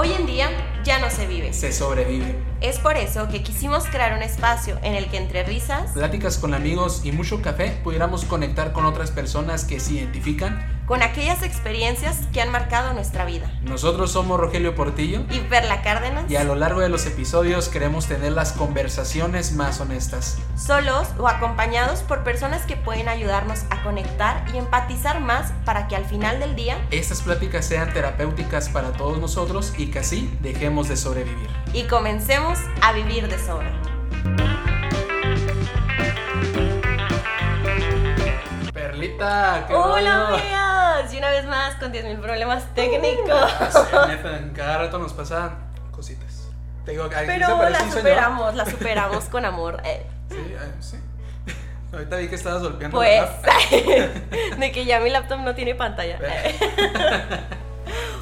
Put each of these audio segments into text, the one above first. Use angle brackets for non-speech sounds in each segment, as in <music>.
Hoy en día ya no se vive. Se sobrevive. Es por eso que quisimos crear un espacio en el que entre risas, Pláticas con amigos y mucho café pudiéramos conectar con otras personas que se identifican. Con aquellas experiencias que han marcado nuestra vida. Nosotros somos Rogelio Portillo Y Perla Cárdenas, y a lo largo de los episodios queremos tener las conversaciones más honestas. solos o acompañados por personas que pueden ayudarnos a conectar y empatizar más para que al final del día Estas pláticas sean terapéuticas para todos nosotros y que así dejemos de sobrevivir. y comencemos a vivir de sobra. Perlita, qué Hola y una vez más con 10.000 problemas técnicos. <laughs> Neta, en cada rato nos pasan cositas. Te digo, Pero la superamos, la superamos <laughs> con amor. Eh, Sí, ay, sí. <laughs> Ahorita vi que estabas golpeando. Pues, de que ya mi laptop no tiene pantalla.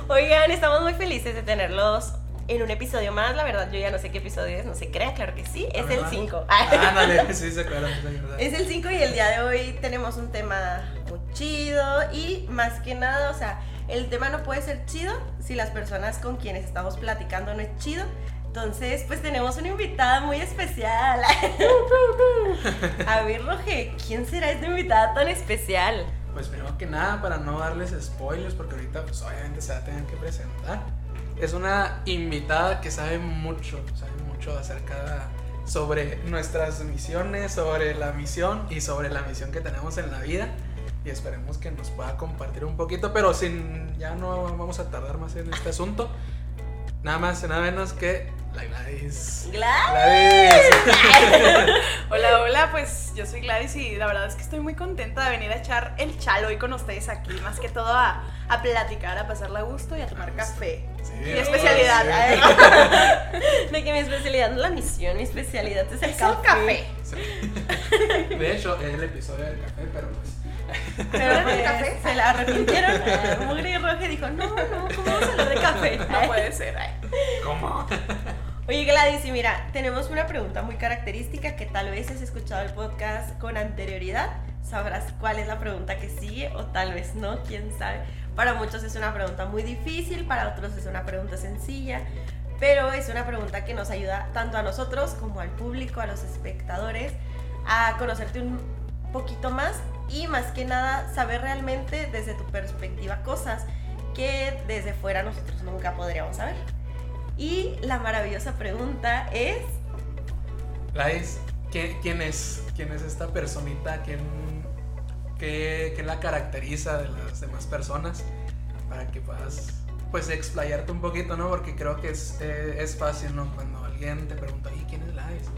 Oigan, estamos muy felices de tenerlos en un episodio más. La verdad, yo ya no sé qué episodio es, no se crea, claro que sí. Es el 5. Ándale, <laughs> sí, se acuerdan, sí, se acuerdan. Es el 5 y el día de hoy tenemos un tema muy chido y más que nada, o sea, el tema no puede ser chido si las personas con quienes estamos platicando no es chido. Entonces, pues tenemos una invitada muy especial. <laughs> A ver, Roge, ¿quién será esta invitada tan especial? Pues primero que nada, para no darles spoilers, porque ahorita pues obviamente se va a tener que presentar. Es una invitada que sabe mucho, sabe mucho acerca sobre nuestras misiones, sobre la misión y sobre la misión que tenemos en la vida. Y esperemos que nos pueda compartir un poquito, pero sin ya no vamos a tardar más en este asunto. Nada más y nada menos que la Gladys. Gladys. Gladys. <laughs> Hola, hola, pues yo soy Gladys y la verdad es que estoy muy contenta de venir a echar el chalo hoy con ustedes aquí, más que todo a, a platicar, a pasarla a gusto y a tomar café. Sí, Mi especialidad, sí. ¿eh? <laughs> De que mi especialidad no es la misión, mi especialidad es el Es café. café. Sí. De hecho, es el episodio del café, pero pues. Pero ¿Hablan de pues, café? se la arrepintieron. Eh, Mugre y Roge dijo, no, no, ¿cómo vamos a hablar de café? No puede ser. ay. ¿Cómo? Oye Gladys, y mira, tenemos una pregunta muy característica que tal vez has escuchado el podcast con anterioridad. Sabrás cuál es la pregunta que sigue o tal vez no, quién sabe. Para muchos es una pregunta muy difícil, para otros es una pregunta sencilla, pero es una pregunta que nos ayuda tanto a nosotros como al público, a los espectadores, a conocerte un poquito más y más que nada saber realmente desde tu perspectiva cosas que desde fuera nosotros nunca podríamos saber. Y la maravillosa pregunta es, Gladys, ¿quién, quién es? ¿Quién es esta personita? ¿Quién, qué, qué la caracteriza de las demás personas? Para que puedas, pues, explayarte un poquito, ¿no? Porque creo que es, eh, es fácil, ¿no? Cuando alguien te pregunta, ¿y quién es Gladys?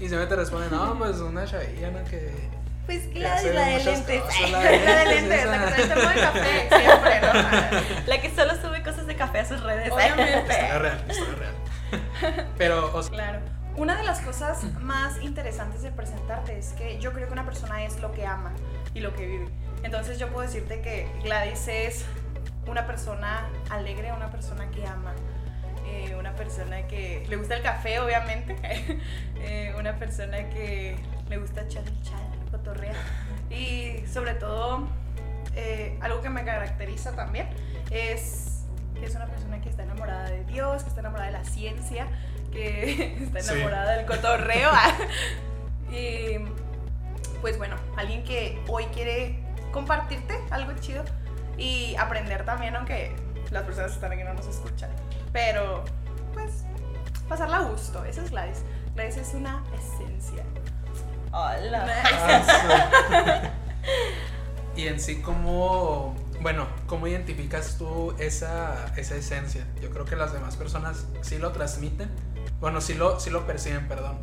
Y se me te responde, no, pues una chavilla, ¿no? Que... pues Gladys, la de lentes. cosas, <laughs> la La de lentes, la que termo de café <laughs> siempre, ¿no? La que solo sube de café a sus redes. Obviamente. Historia real, historia real. Pero, o sea, Claro. Una de las cosas más interesantes de presentarte es que yo creo que una persona es lo que ama y lo que vive. Entonces yo puedo decirte que Gladys es una persona alegre, una persona que ama, eh, una persona que le gusta el café, obviamente, <laughs> eh, una persona que le gusta echar el chal, cotorrear y sobre todo eh, algo que me caracteriza también es es una persona que está enamorada de Dios, que está enamorada de la ciencia, que <laughs> está Sí. enamorada del cotorreo. <laughs> y pues bueno, alguien que hoy quiere compartirte algo chido y aprender también, aunque las personas están aquí no nos escuchan. Pero pues pasarla a gusto, esa es Gladys. Gladys es una esencia. Hola. Ah, <laughs> sí. y en sí, ¿cómo, bueno, cómo identificas tú esa, esa esencia? Yo creo que las demás personas sí lo transmiten, bueno, sí lo, sí lo perciben, perdón,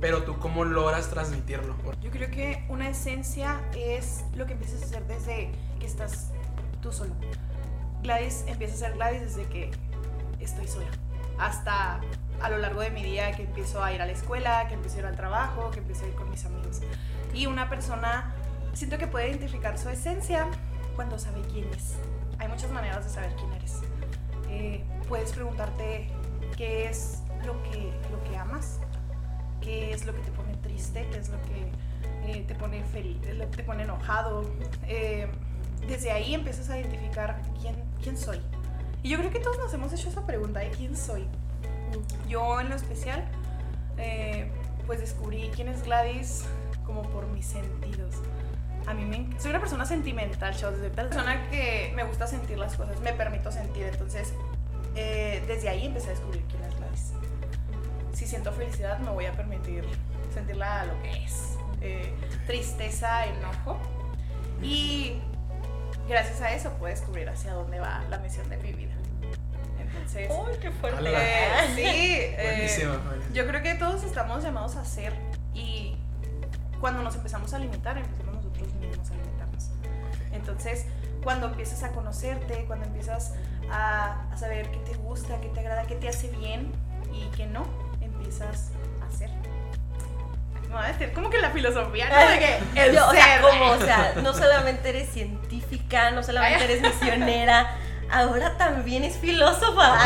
pero tú cómo logras transmitirlo. Yo creo que una esencia es lo que empiezas a hacer desde que estás tú solo. Gladys empieza a ser Gladys desde que estoy sola. Hasta a lo largo de mi día que empiezo a ir a la escuela, que empiezo a ir al trabajo, que empiezo a ir con mis amigos. Y una persona siento que puede identificar su esencia cuando sabe quién es. Hay muchas maneras de saber quién eres. Eh, puedes preguntarte qué es lo que, lo que amas, qué es lo que te pone triste, qué es lo que eh, te pone feliz, te pone enojado. Eh, desde ahí empiezas a identificar quién, quién soy. Y yo creo que todos nos hemos hecho esa pregunta de quién soy. Yo en lo especial, eh, pues descubrí quién es Gladys como por mis sentidos. A mí me, soy una persona sentimental, chavos. Soy una persona que me gusta sentir las cosas, me permito sentir. Entonces, eh, desde ahí empecé a descubrir quién es Gladys. Si siento felicidad, me voy a permitir sentirla a lo que es. Eh, tristeza, enojo. Y gracias a eso puedo descubrir hacia dónde va la misión de mi vida. Entonces, ¡Uy, qué fuerte! Eh, sí, eh, yo creo que todos estamos llamados a ser y cuando nos empezamos a limitar, empezamos Entonces, cuando empiezas a conocerte, cuando empiezas a, a saber qué te gusta, qué te agrada, qué te hace bien y qué no, empiezas a hacer. Me va a decir como que la filosofía, ¿no? De que el <laughs> Yo, o sea, como, o sea, no solamente eres científica, no solamente eres misionera, ahora también es filósofa.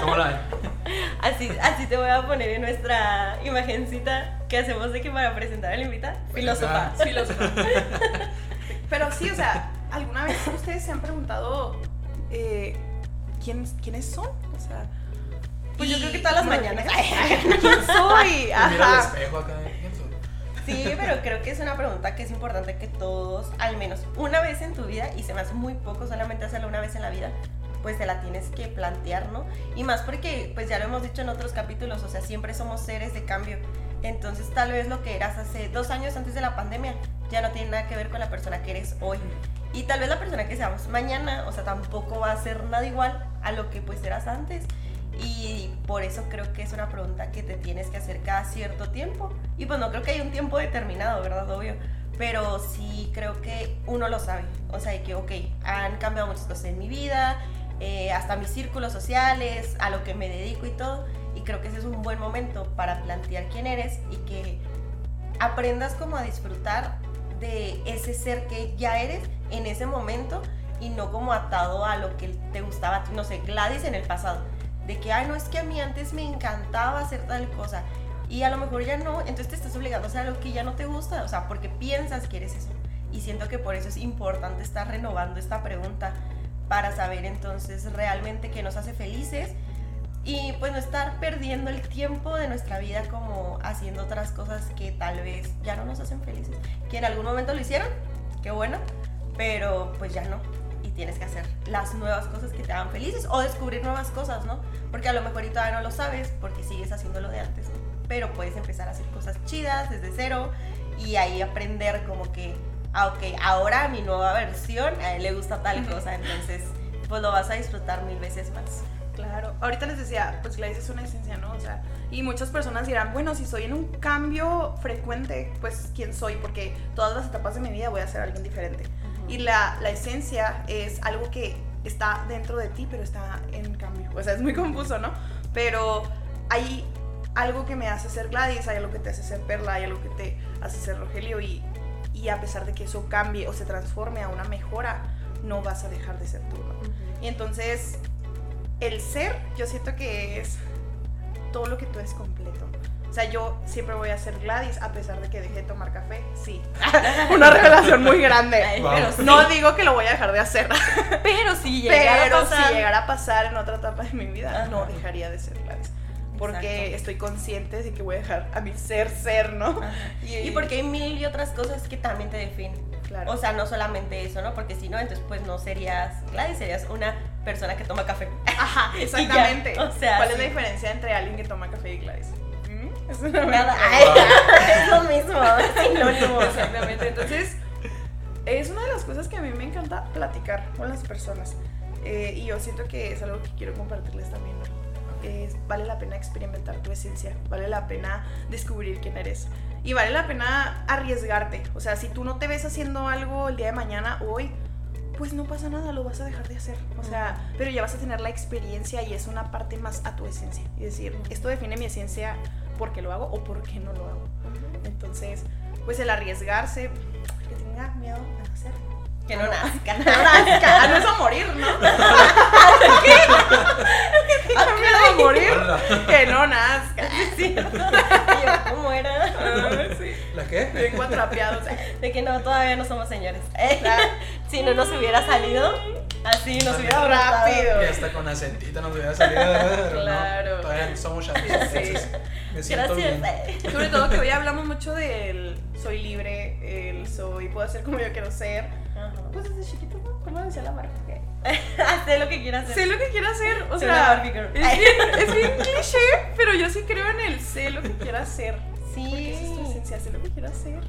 ¿Cómo la? <laughs> Así, así te voy a poner en nuestra imagencita que hacemos de que para presentar a la invita, filósofa. Filósofa. <laughs> Pero sí, o sea, ¿alguna vez ustedes se han preguntado eh, ¿quiénes, quiénes son? O sea, Pues yo creo que todas las mañanas. <laughs> ¿Quién soy? <laughs> Ajá. espejo acá. ¿quién soy? Sí, pero creo que es una pregunta que es importante que todos, al menos una vez en tu vida, y se me hace muy poco solamente hacerlo una vez en la vida, pues te la tienes que plantear, ¿no? Y más porque, pues ya lo hemos dicho en otros capítulos, o sea, siempre somos seres de cambio. Entonces tal vez lo que eras hace dos años antes de la pandemia ya no tiene nada que ver con la persona que eres hoy. Y tal vez la persona que seamos mañana, o sea, tampoco va a ser nada igual a lo que pues eras antes. Y por eso creo que es una pregunta que te tienes que hacer cada cierto tiempo. Y pues no creo que haya un tiempo determinado, ¿verdad? Obvio. Pero sí creo que uno lo sabe. O sea, que, ok, han cambiado muchas cosas en mi vida, eh, hasta mis círculos sociales, a lo que me dedico y todo. Y creo que ese es un buen momento para plantear quién eres y que aprendas como a disfrutar de ese ser que ya eres en ese momento y no como atado a lo que te gustaba, no sé, Gladys en el pasado. De que, ay, no, es que a mí antes me encantaba hacer tal cosa. Y a lo mejor ya no, entonces te estás obligando a hacer algo que ya no te gusta, o sea, porque piensas que eres eso. Y siento que por eso es importante estar renovando esta pregunta para saber entonces realmente qué nos hace felices y pues no estar perdiendo el tiempo de nuestra vida como haciendo otras cosas que tal vez ya no nos hacen felices. Que en algún momento lo hicieron, qué bueno, pero pues ya no. Y tienes que hacer las nuevas cosas que te hagan felices o descubrir nuevas cosas, ¿no? Porque a lo mejor y todavía no lo sabes porque sigues haciendo lo de antes, ¿no? Pero puedes empezar a hacer cosas chidas desde cero y ahí aprender como que, ah, ok, ahora mi nueva versión a él le gusta tal cosa, entonces pues lo vas a disfrutar mil veces más. Claro, ahorita les decía, pues Gladys es una esencia, ¿no? O sea, y muchas personas dirán, bueno, si soy en un cambio frecuente, pues quién soy, porque todas las etapas de mi vida voy a ser alguien diferente. Y la, la esencia es algo que está dentro de ti, pero está en cambio. O sea, es muy confuso, ¿no? Pero hay algo que me hace ser Gladys, hay algo que te hace ser Perla, hay algo que te hace ser Rogelio y, y a pesar de que eso cambie o se transforme a una mejora, no vas a dejar de ser tú, ¿no? Y entonces, el ser, yo siento que es todo lo que tú eres completo. O sea, yo siempre voy a ser Gladys a pesar de que dejé de tomar café. Sí. <laughs> Una revelación muy grande. Ay, Wow. pero sí, No digo que lo voy a dejar de hacer, <laughs> pero si llegara pero a pasar, si llegara a pasar en otra etapa de mi vida, Ajá. no dejaría de ser Gladys. Porque Exacto. estoy consciente de que voy a dejar a mi ser ser, ¿no? <laughs> Y porque hay mil y otras cosas que también te definen. Claro. O sea, no solamente eso, ¿no? Porque si no, entonces pues no serías Gladys, serías una persona que toma café. Ajá, <laughs> ya, exactamente. o sea, ¿Cuál es sí. la diferencia entre alguien que toma café y Gladys? ¿Mm? Es una Nada. Ay, <laughs> es lo mismo, <laughs> es sinónimo. Exactamente. Entonces, es una de las cosas que a mí me encanta platicar con las personas. Eh, y yo siento que es algo que quiero compartirles también. Es- vale la pena experimentar tu esencia, vale la pena descubrir quién eres. Y vale la pena arriesgarte. O sea, si tú no te ves haciendo algo el día de mañana, hoy, pues no pasa nada, lo vas a dejar de hacer. O sea, pero ya vas a tener la experiencia y es una parte más a tu esencia. Y decir, esto define mi esencia porque lo hago o porque no lo hago. Entonces, pues el arriesgarse, que tenga miedo a nacer. Que no nazca. Ah, no es a morir, ¿no? <laughs> ¿Qué? miedo a morir? Que no nazca. Sí. <laughs> Yo, ¿Cómo era? Ah, sí. ¿La qué? Bien cuatrapeados. De que no, todavía no somos señores. Si no nos hubiera salido así. Sí, nos hubiera Rápido. Y hasta con acentito nos hubiera salido. pero Claro. No, todavía somos chavos. Sí. me siento Gracias. bien. <laughs> Sobre todo que hoy hablamos mucho del soy libre, el soy, puedo ser como yo quiero ser. Ajá. Pues desde chiquito, ¿no? ¿Cómo decía la marca? Sé <laughs> lo que quieras hacer. Sé lo que quiero hacer, o sea, es bien, <laughs> es bien cliché, pero yo sí creo en el sé lo que quiero hacer. Porque esa es tu Sí. esencia, sé lo que quiero hacer.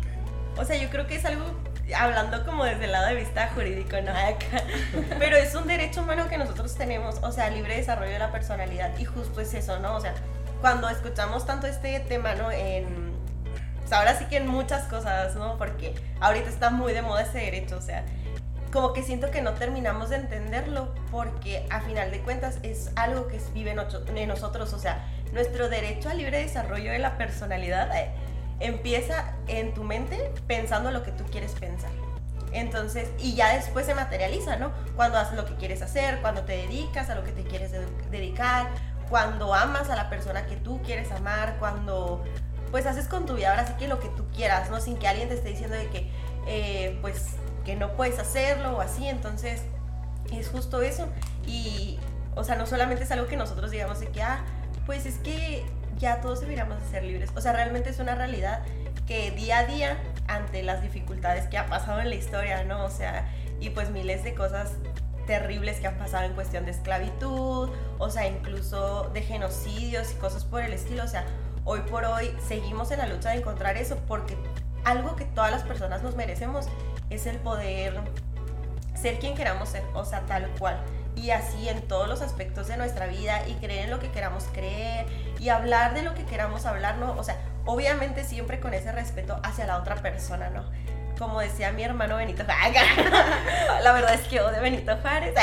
O sea, yo creo que es algo, hablando como desde el lado de vista jurídico, ¿no? Acá. <laughs> Pero es un derecho humano que nosotros tenemos, o sea, libre desarrollo de la personalidad. Y justo es eso, ¿no? O sea, cuando escuchamos tanto este tema, ¿no? En, ahora sí que en muchas cosas, ¿no? Porque ahorita está muy de moda ese derecho, o sea, como que siento que no terminamos de entenderlo porque a final de cuentas es algo que vive en nosotros, o sea, nuestro derecho al libre desarrollo de la personalidad eh, empieza en tu mente pensando lo que tú quieres pensar. Entonces, y ya después se materializa, ¿no? Cuando haces lo que quieres hacer, cuando te dedicas a lo que te quieres de- dedicar, cuando amas a la persona que tú quieres amar, cuando pues haces con tu vida ahora sí que lo que tú quieras, ¿no? Sin que alguien te esté diciendo de que, eh, pues, que no puedes hacerlo o así, entonces es justo eso. Y, o sea, no solamente es algo que nosotros digamos de que, ah, pues es que ya todos deberíamos de ser libres. O sea, realmente es una realidad que día a día, ante las dificultades que ha pasado en la historia, ¿no? O sea, y pues miles de cosas terribles que han pasado en cuestión de esclavitud, o sea, incluso de genocidios y cosas por el estilo, o sea, hoy por hoy seguimos en la lucha de encontrar eso porque algo que todas las personas nos merecemos es el poder ser quien queramos ser, o sea, tal cual. Y así en todos los aspectos de nuestra vida y creer en lo que queramos creer y hablar de lo que queramos hablar, ¿no? O sea, obviamente siempre con ese respeto hacia la otra persona, ¿no? Como decía mi hermano Benito Juárez, <laughs> la verdad es que odio Benito Juárez,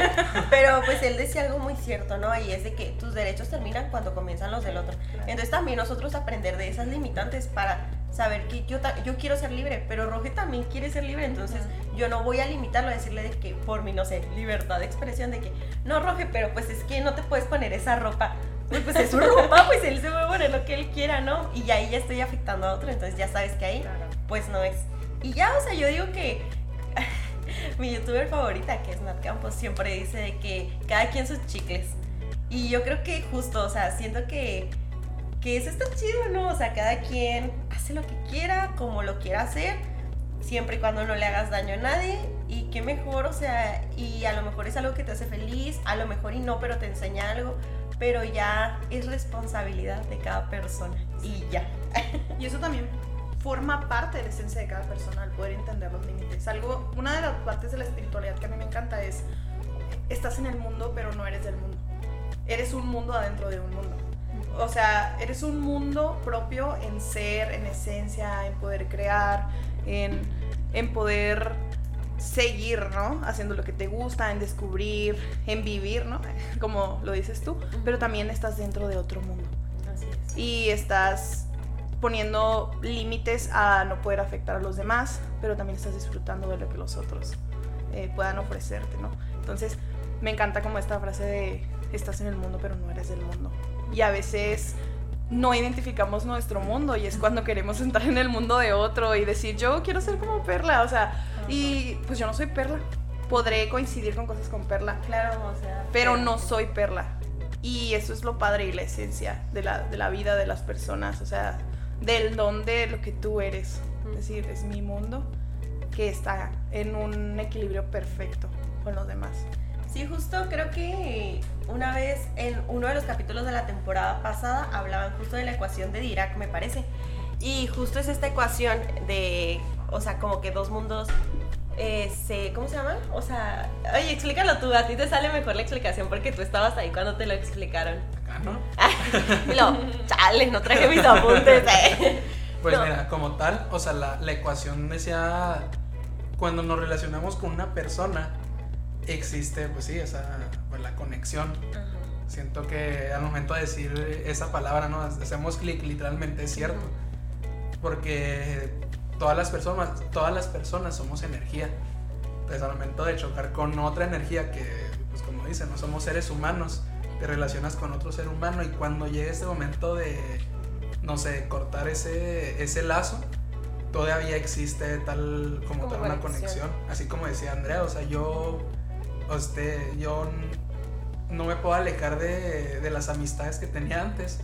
<laughs> pero pues él decía algo muy cierto, ¿no? Y es de que tus derechos terminan cuando comienzan los del otro. Entonces también nosotros aprender de esas limitantes para saber que yo, yo quiero ser libre, pero Roge también quiere ser libre, entonces yo no voy a limitarlo a decirle de que por mi, no sé, libertad de expresión, de que no, Roge, pero pues es que no te puedes poner esa ropa. Pues, pues es su <laughs> ropa, pues él se puede poner lo que él quiera, ¿no? Y ahí ya estoy afectando a otro, entonces ya sabes que ahí, pues no es. Y ya, o sea, yo digo que <laughs> mi youtuber favorita, que es Nat Campos, siempre dice de que cada quien sus chicles. Y yo creo que justo, o sea, siento que, que eso está chido, ¿no? O sea, cada quien hace lo que quiera, como lo quiera hacer, siempre y cuando no le hagas daño a nadie. Y qué mejor, o sea, y a lo mejor es algo que te hace feliz, a lo mejor y no, pero te enseña algo. Pero ya es responsabilidad de cada persona. Y ya. Y eso también forma parte de la esencia de cada persona, el poder entender los límites. Algo, una de las partes de la espiritualidad que a mí me encanta es, estás en el mundo, pero no eres del mundo. Eres un mundo adentro de un mundo. O sea, eres un mundo propio en ser, en esencia, en poder crear, en, en poder seguir, ¿no? Haciendo lo que te gusta, en descubrir, en vivir, ¿no? <laughs> Como lo dices tú, pero también estás dentro de otro mundo Así es. y estás poniendo límites a no poder afectar a los demás, pero también estás disfrutando de lo que los otros eh, puedan ofrecerte, ¿no? Entonces, me encanta como esta frase de estás en el mundo, pero no eres del mundo. Y a veces no identificamos nuestro mundo y es cuando queremos entrar en el mundo de otro y decir, yo quiero ser como Perla, o sea, y pues yo no soy Perla. Podré coincidir con cosas con Perla, Claro, o sea. pero no soy perla. Y eso es lo padre y la esencia de la, de la vida de las personas, o sea, del don de lo que tú eres. Es decir, es mi mundo que está en un equilibrio perfecto con los demás. Sí, justo creo que una vez en uno de los capítulos de la temporada pasada hablaban justo de la ecuación de Dirac, me parece. Y justo es esta ecuación de, o sea, como que dos mundos eh, se, ¿cómo se llaman? O sea, oye, explícalo tú, a ti te sale mejor la explicación porque tú estabas ahí cuando te lo explicaron. Acá, ¿no? <laughs> Y lo, chale, no traje mis apuntes. eh. Pues No. mira, como tal, o sea, la, la ecuación decía, cuando nos relacionamos con una persona, existe, pues sí, esa, pues, la conexión. Siento que al momento de decir esa palabra, ¿no? Hacemos clic, literalmente, es cierto. Porque todas las personas, todas las personas somos energía. Entonces al momento de chocar con otra energía que, pues como dicen, no somos seres humanos, te relacionas con otro ser humano y cuando llega ese momento de, no sé, cortar ese, ese lazo, todavía existe tal como, Como tal una conexión. conexión. Así como decía Andrea, o sea, yo este, yo no me puedo alejar de, de las amistades que tenía antes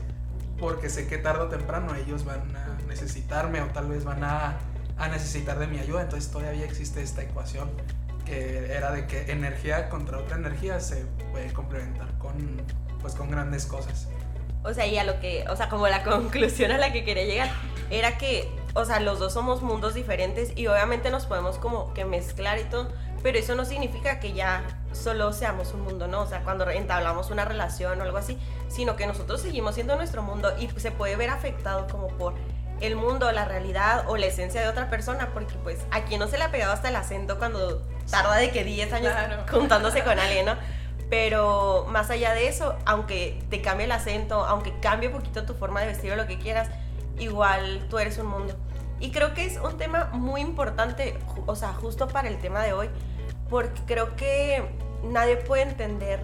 porque sé que tarde o temprano ellos van a necesitarme o tal vez van a, a, necesitar de mi ayuda. Entonces todavía existe esta ecuación que era de que energía contra otra energía se puede complementar con, pues, con grandes cosas. O sea, y a lo que, o sea, como la <laughs> conclusión a la que quería llegar era que, o sea, los dos somos mundos diferentes y obviamente nos podemos como que mezclar y todo, pero eso no significa que ya solo seamos un mundo, ¿no? O sea, cuando entablamos una relación o algo así, sino que nosotros seguimos siendo nuestro mundo y se puede ver afectado como por el mundo, la realidad o la esencia de otra persona, porque pues a quien no se le ha pegado hasta el acento cuando tarda de que 10 años <laughs> juntándose con alguien, ¿no? Pero más allá de eso, aunque te cambie el acento, aunque cambie un poquito tu forma de vestir o lo que quieras, igual tú eres un mundo. Y creo que es un tema muy importante, o sea, justo para el tema de hoy, porque creo que nadie puede entender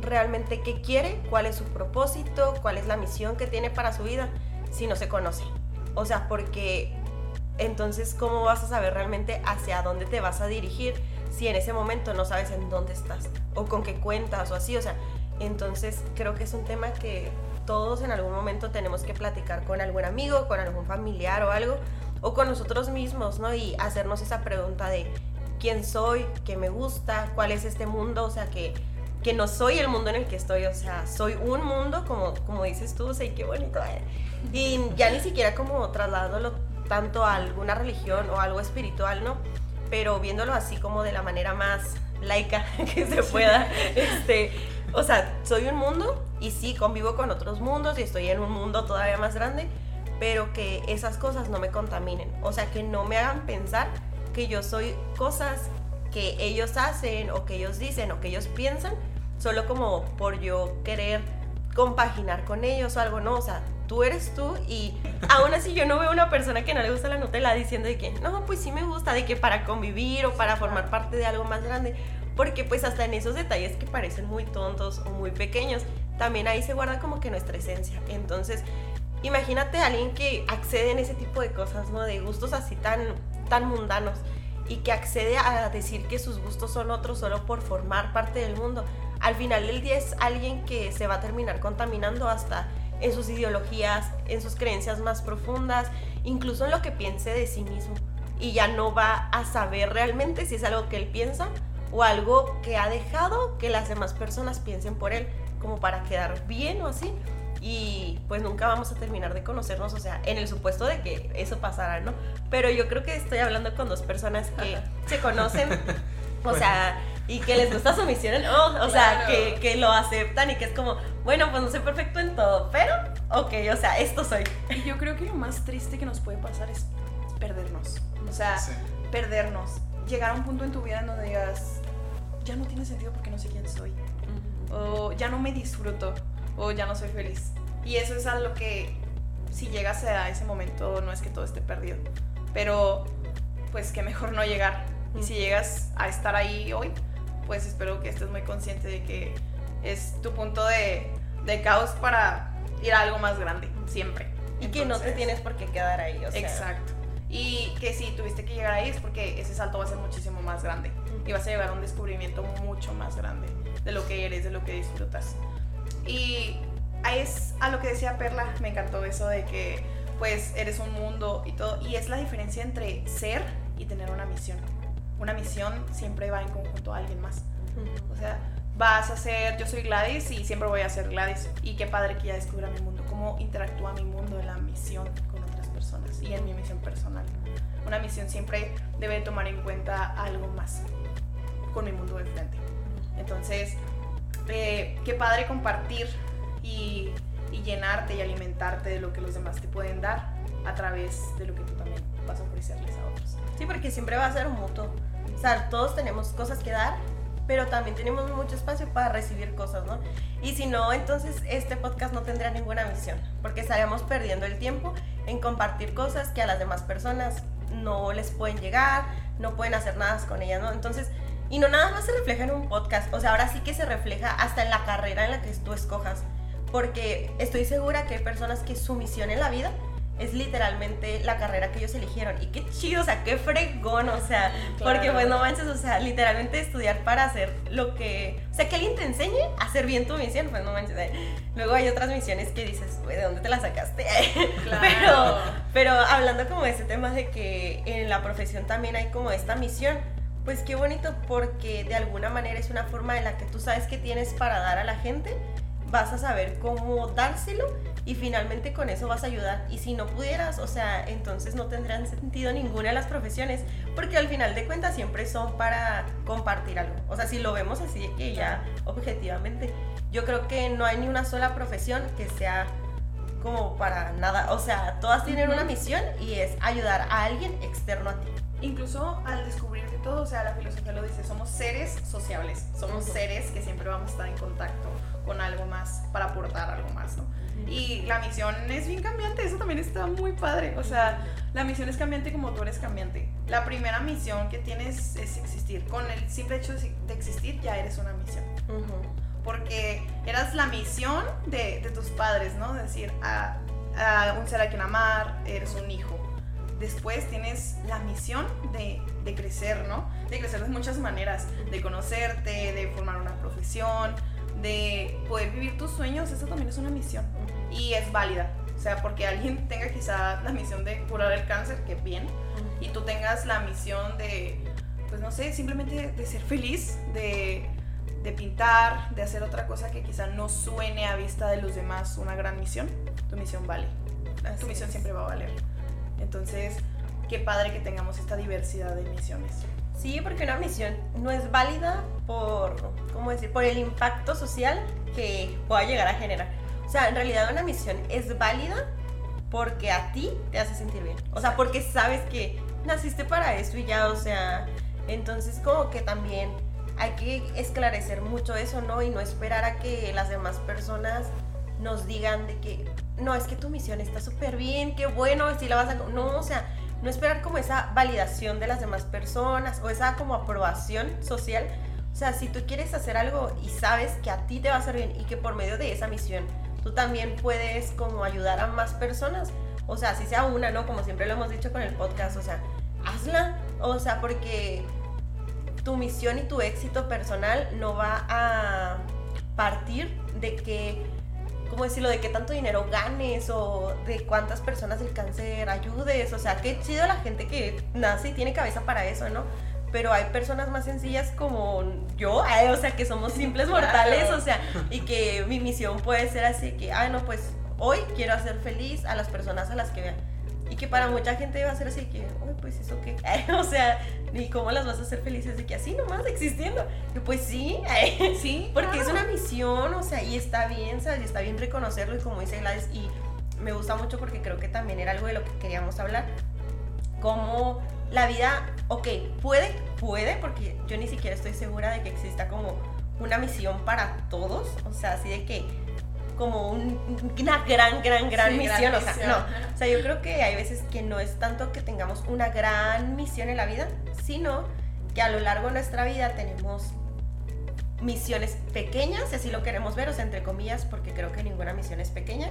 realmente qué quiere, cuál es su propósito, cuál es la misión que tiene para su vida si no se conoce. O sea, porque entonces, ¿cómo vas a saber realmente hacia dónde te vas a dirigir si en ese momento no sabes en dónde estás o con qué cuentas o así? O sea, entonces creo que es un tema que todos en algún momento tenemos que platicar con algún amigo, con algún familiar o algo, o con nosotros mismos, ¿no? Y hacernos esa pregunta de quién soy, qué me gusta, cuál es este mundo, o sea, que, que no soy el mundo en el que estoy, o sea, soy un mundo, como, como dices tú, o sea, qué bonito. ¿eh? Y ya ni siquiera como trasladándolo tanto a alguna religión o algo espiritual, ¿no? Pero viéndolo así como de la manera más laica <laughs> que se pueda, este, o sea, soy un mundo y sí convivo con otros mundos y estoy en un mundo todavía más grande, pero que esas cosas no me contaminen, o sea, que no me hagan pensar que yo soy cosas que ellos hacen o que ellos dicen o que ellos piensan, solo como por yo querer compaginar con ellos o algo, no, o sea, tú eres tú y <laughs> aún así yo no veo una persona que no le gusta la Nutella diciendo de que, no, pues sí me gusta, de que para convivir o para formar parte de algo más grande, porque pues hasta en esos detalles que parecen muy tontos o muy pequeños, también ahí se guarda como que nuestra esencia. Entonces, imagínate a alguien que accede en ese tipo de cosas, ¿no? De gustos así tan tan mundanos y que accede a decir que sus gustos son otros solo por formar parte del mundo. Al final del día es alguien que se va a terminar contaminando hasta en sus ideologías, en sus creencias más profundas, incluso en lo que piense de sí mismo. Y ya no va a saber realmente si es algo que él piensa o algo que ha dejado que las demás personas piensen por él, como para quedar bien o así y pues nunca vamos a terminar de conocernos, o sea, en el supuesto de que eso pasara, ¿no? Pero yo creo que estoy hablando con dos personas que se conocen, <laughs> o sea, y que les gusta su misión, oh, o sea, que, que, lo aceptan y que es como, bueno, pues no soy perfecto en todo, pero, ok, o sea, esto soy. Y yo creo que lo más triste que nos puede pasar es perdernos, o sea, perdernos, llegar a un punto en tu vida en donde digas, ya no tiene sentido porque no sé quién soy, o ya no me disfruto o ya no soy feliz. Y eso es algo que si llegas a ese momento no es que todo esté perdido, pero pues que mejor no llegar. Y si llegas a estar ahí hoy, pues espero que estés muy consciente de que es tu punto de, de caos para ir a algo más grande, siempre. Y que no te tienes por qué quedar ahí. O sea. Exacto. Y que si tuviste que llegar ahí es porque ese salto va a ser muchísimo más grande. Y vas a llegar a un descubrimiento mucho más grande de lo que eres, de lo que disfrutas. Y es a lo que decía Perla, me encantó eso de que pues eres un mundo y todo. Y es la diferencia entre ser y tener una misión. Una misión siempre va en conjunto a alguien más. O sea, vas a ser, yo soy Gladys y siempre voy a ser Gladys. Y qué padre que ya descubra mi mundo, cómo interactúa mi mundo en la misión con otras personas y en mi misión personal. Una misión siempre debe tomar en cuenta algo más con mi mundo de frente. Entonces, eh, qué padre compartir y, llenarte y alimentarte de lo que los demás te pueden dar a través de lo que tú también vas a ofrecerles a otros. Sí, porque siempre va a ser un mutuo. O sea, todos tenemos cosas que dar, pero también tenemos mucho espacio para recibir cosas, ¿no? Y si no, entonces este podcast no tendría ninguna misión, porque estaríamos perdiendo el tiempo en compartir cosas que a las demás personas no les pueden llegar, no pueden hacer nada con ellas, ¿no? Entonces, y no nada más se refleja en un podcast, o sea, ahora sí que se refleja hasta en la carrera en la que tú escojas, porque estoy segura que hay personas que su misión en la vida es literalmente la carrera que ellos eligieron. Y qué chido, o sea, qué fregón, o sea, porque pues no manches, o sea, literalmente estudiar para hacer lo que, o sea, que alguien te enseñe a hacer bien tu misión, pues no manches. eh. Luego hay otras misiones que dices, ¿de dónde te la sacaste? <laughs> Claro. Pero, pero hablando como de ese tema de que en la profesión también hay como esta misión, pues qué bonito porque de alguna manera es una forma en la que tú sabes que tienes para dar a la gente, vas a saber cómo dárselo y finalmente con eso vas a ayudar. Y si no pudieras, o sea, entonces no tendrán sentido ninguna de las profesiones, porque al final de cuentas siempre son para compartir algo. O sea, si lo vemos así que ya objetivamente, yo creo que no hay ni una sola profesión que sea como para nada. O sea, todas tienen una misión y es ayudar a alguien externo a ti. Incluso al descubrir de todo, o sea, la filosofía lo dice, somos seres sociables, somos seres que siempre vamos a estar en contacto con algo más para aportar algo más, ¿no? Y la misión es bien cambiante, eso también está muy padre. O sea, la misión es cambiante como tú eres cambiante. La primera misión que tienes es existir. Con el simple hecho de existir ya eres una misión. Porque eras la misión de, de tus padres, ¿no? Decir, a, a un ser a quien amar, eres un hijo. Después tienes la misión de, de crecer, ¿no? De crecer de muchas maneras, de conocerte, de formar una profesión, de poder vivir tus sueños, eso también es una misión y es válida. O sea, porque alguien tenga quizá la misión de curar el cáncer, que bien, y tú tengas la misión de, pues no sé, simplemente de ser feliz, de, de pintar, de hacer otra cosa que quizá no suene a vista de los demás una gran misión, tu misión vale. Así Tu misión es. siempre va a valer. Entonces, qué padre que tengamos esta diversidad de misiones. Sí, porque una misión no es válida por, ¿cómo decir? Por el impacto social que pueda llegar a generar. O sea, en realidad una misión es válida porque a ti te hace sentir bien. O sea, porque sabes que naciste para esto y ya, o sea, entonces como que también hay que esclarecer mucho eso, ¿no? Y no esperar a que las demás personas nos digan de que, no, es que tu misión está súper bien, qué bueno, si la vas a... No, o sea, no esperar como esa validación de las demás personas o esa como aprobación social. O sea, si tú quieres hacer algo y sabes que a ti te va a hacer bien y que por medio de esa misión tú también puedes como ayudar a más personas, o sea, si sea una, ¿no? Como siempre lo hemos dicho con el podcast, o sea, hazla, o sea, porque tu misión y tu éxito personal no va a partir de que, ¿cómo decirlo? De que tanto dinero ganes o de cuántas personas del cáncer ayudes. O sea, qué chido la gente que nace y tiene cabeza para eso, ¿no? Pero hay personas más sencillas como yo, eh, o sea, que somos simples <laughs> Claro. mortales, o sea, y que mi misión puede ser así que, ah, no, pues hoy quiero hacer feliz a las personas a las que vean. Y que para mucha gente va a ser así que, uy, pues eso qué, <laughs> o sea, ¿y cómo las vas a hacer felices? De que así nomás existiendo. Pues sí, <laughs> Sí, porque es una misión, o sea, y está bien, ¿sabes? Y está bien reconocerlo y como dice Gladys, y me gusta mucho porque creo que también era algo de lo que queríamos hablar, como la vida, ok, puede, puede, porque yo ni siquiera estoy segura de que exista como una misión para todos, o sea, así de que como un- una gran, gran, gran Sí, gran misión, o sea, misión. no, o sea, yo creo que hay veces que no es tanto que tengamos una gran misión en la vida, sino que a lo largo de nuestra vida tenemos misiones pequeñas, si así lo queremos ver, o sea, entre comillas, porque creo que ninguna misión es pequeña,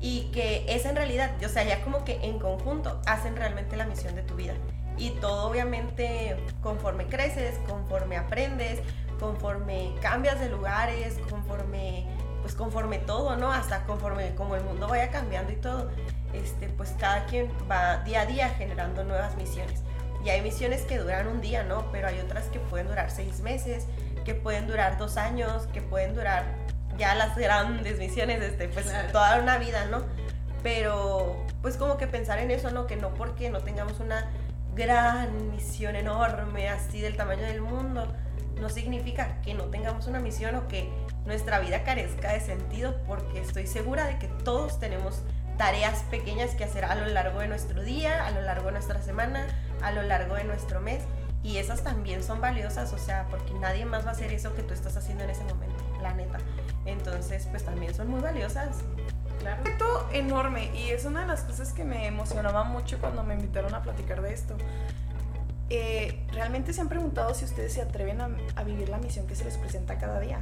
y que esa en realidad, o sea, ya como que en conjunto hacen realmente la misión de tu vida. Y todo obviamente conforme creces, conforme aprendes, conforme cambias de lugares, conforme, pues conforme todo, ¿no? Hasta conforme como el mundo vaya cambiando y todo, este, pues cada quien va día a día generando nuevas misiones. Y hay misiones que duran un día, ¿no? Pero hay otras que pueden durar seis meses, que pueden durar dos años, que pueden durar ya las grandes misiones, este, pues Claro. toda una vida, ¿no? Pero pues como que pensar en eso, ¿no? Que no porque no tengamos una gran misión enorme, así del tamaño del mundo, no significa que no tengamos una misión o que nuestra vida carezca de sentido, porque estoy segura de que todos tenemos tareas pequeñas que hacer a lo largo de nuestro día, a lo largo de nuestra semana, a lo largo de nuestro mes. Y esas también son valiosas, o sea, porque nadie más va a hacer eso que tú estás haciendo en ese momento, la neta. Entonces, pues también son muy valiosas. Claro. Un reto enorme y es una de las cosas que me emocionaba mucho cuando me invitaron a platicar de esto. Eh, Realmente se han preguntado si ustedes se atreven a, a vivir la misión que se les presenta cada día.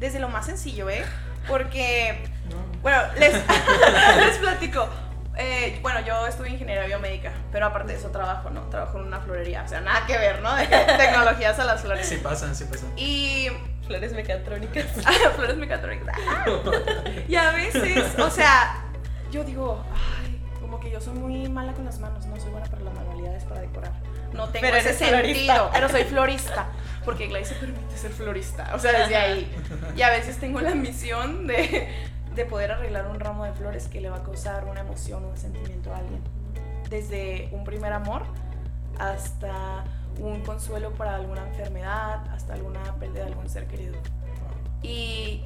Desde lo más sencillo, ¿eh? Porque, No. bueno, les, <laughs> les platico. Eh, bueno, yo estudié ingeniería biomédica, pero aparte de eso trabajo, ¿no? Trabajo en una florería, o sea, nada que ver, ¿no? <laughs> De tecnologías a las flores. Sí pasan, sí pasan. Y Flores mecatrónicas. <laughs> flores mecatrónicas. <laughs> Y a veces, o sea, yo digo, ay, como que yo soy muy mala con las manos, no soy buena para las manualidades, para decorar. No tengo Pero ese sentido, florista. pero soy florista, porque Gladys se permite ser florista, o sea, desde ahí. Y a veces tengo la misión de, de poder arreglar un ramo de flores que le va a causar una emoción, un sentimiento a alguien. Desde un primer amor hasta un consuelo para alguna enfermedad, hasta alguna pérdida de algún ser querido. Y,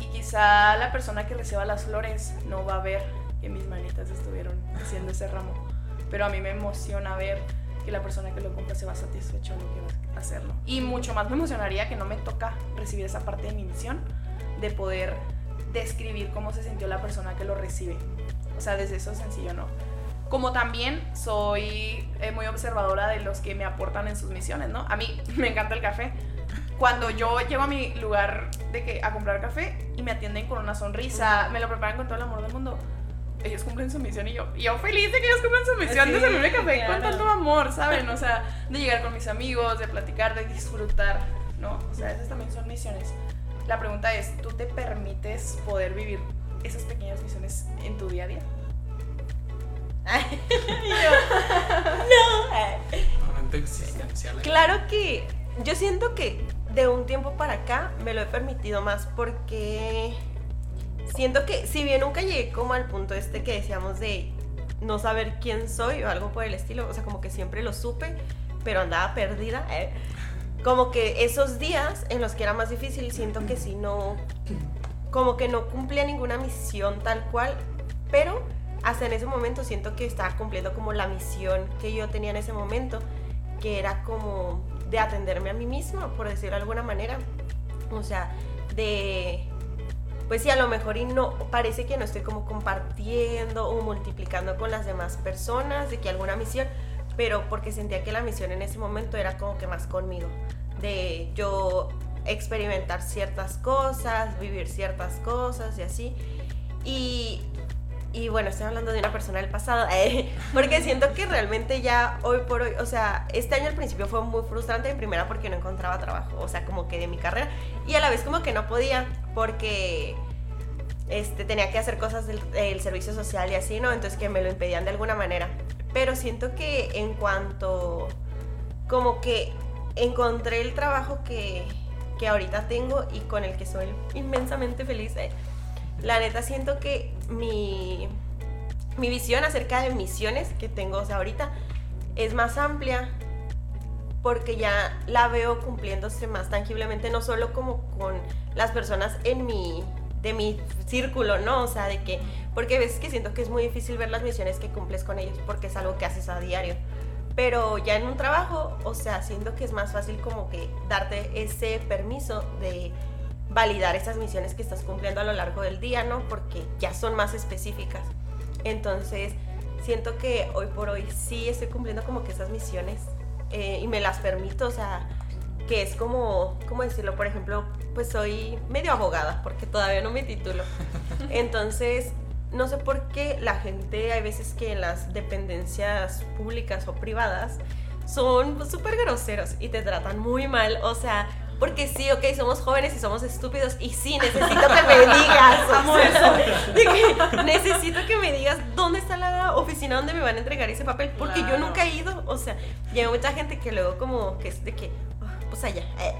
y quizá la persona que reciba las flores no va a ver que mis manitas estuvieron haciendo ese ramo, pero a mí me emociona ver que la persona que lo compra se va satisfecho de lo que va a hacerlo. Y mucho más me emocionaría que no me toca recibir esa parte de mi misión de poder describir cómo se sintió la persona que lo recibe. O sea, desde eso sencillo, ¿no? Como también soy eh, muy observadora de los que me aportan en sus misiones, ¿no? A mí <laughs> me encanta el café. Cuando yo llego a mi lugar de que a comprar café y me atienden con una sonrisa, me lo preparan con todo el amor del mundo, ellos cumplen su misión y yo, yo feliz de que ellos cumplan su misión de Sí, servirme café con tanto amor, ¿saben? O <laughs> sea, de llegar con mis amigos, de platicar, de disfrutar, ¿no? O sea, esas también son misiones. La pregunta es, ¿tú te permites poder vivir esas pequeñas misiones en tu día a día? <laughs> No. Claro que yo siento que de un tiempo para acá me lo he permitido más porque siento que si bien nunca llegué como al punto este que decíamos de no saber quién soy o algo por el estilo, o sea, como que siempre lo supe, pero andaba perdida. eh, Como que esos días en los que era más difícil, siento que si no, como que no cumplía ninguna misión tal cual, pero hasta en ese momento siento que estaba cumpliendo como la misión que yo tenía en ese momento, que era como de atenderme a mí misma, por decirlo de alguna manera. O sea, de pues sí, a lo mejor y no, parece que no estoy como compartiendo o multiplicando con las demás personas, de que alguna misión, pero porque sentía que la misión en ese momento era como que más conmigo, de yo experimentar ciertas cosas, vivir ciertas cosas y así. Y, y bueno, estoy hablando de una persona del pasado, eh, <laughs> porque siento que realmente ya hoy por hoy, o sea, este año al principio fue muy frustrante en primera porque no encontraba trabajo, o sea, como que de mi carrera, y a la vez como que no podía porque este, tenía que hacer cosas del, del servicio social y así, ¿no? Entonces que me lo impedían de alguna manera. Pero siento que en cuanto, como que encontré el trabajo que, que ahorita tengo y con el que soy inmensamente feliz, eh, la neta siento que mi, mi visión acerca de misiones que tengo o sea, ahorita es más amplia porque ya la veo cumpliéndose más tangiblemente, no solo como con las personas en mi, de mi círculo, ¿no? O sea, de que, porque a veces que siento que es muy difícil ver las misiones que cumples con ellos, porque es algo que haces a diario. Pero ya en un trabajo, o sea, siento que es más fácil como que darte ese permiso de validar esas misiones que estás cumpliendo a lo largo del día, ¿no? Porque ya son más específicas. Entonces, siento que hoy por hoy sí estoy cumpliendo como que esas misiones eh, y me las permito, o sea, que es como, ¿cómo decirlo? Por ejemplo, pues soy medio abogada, porque todavía no me titulo. <laughs> Entonces, no sé por qué la gente, hay veces que en las dependencias públicas o privadas son súper groseros y te tratan muy mal, o sea, porque sí, ok, somos jóvenes y somos estúpidos y sí, necesito que me <laughs> digas, o sea, que necesito que me digas dónde está la oficina donde me van a entregar ese papel, porque yo nunca he ido, o sea, y hay mucha gente que luego como que es de que, "Ah, pues allá, eh".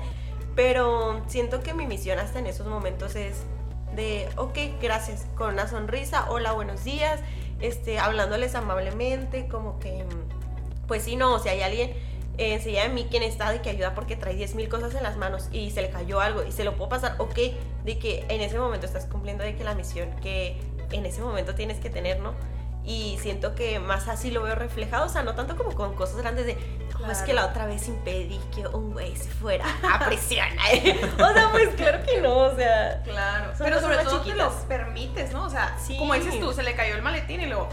pero siento que mi misión hasta en esos momentos es de, ok, gracias, con una sonrisa, hola, buenos días, este, hablándoles amablemente, como que, mm, pues sí, no, o si hay alguien eh, enseguida de mí quien está de que ayuda porque trae 10 mil cosas en las manos y se le cayó algo y se lo puedo pasar, ok, de que en ese momento estás cumpliendo de que la misión que en ese momento tienes que tener, ¿no? Y siento que más así lo veo reflejado, o sea, no tanto como con cosas grandes de, "Oh, es que la otra vez impedí que un güey se fuera <laughs> a prisión. ¿eh?". <laughs> o sea, pues claro que no, o sea, Claro, pero sobre todo te lo chiquitas. permites, ¿no? O sea, Sí. como dices tú, se le cayó el maletín y luego,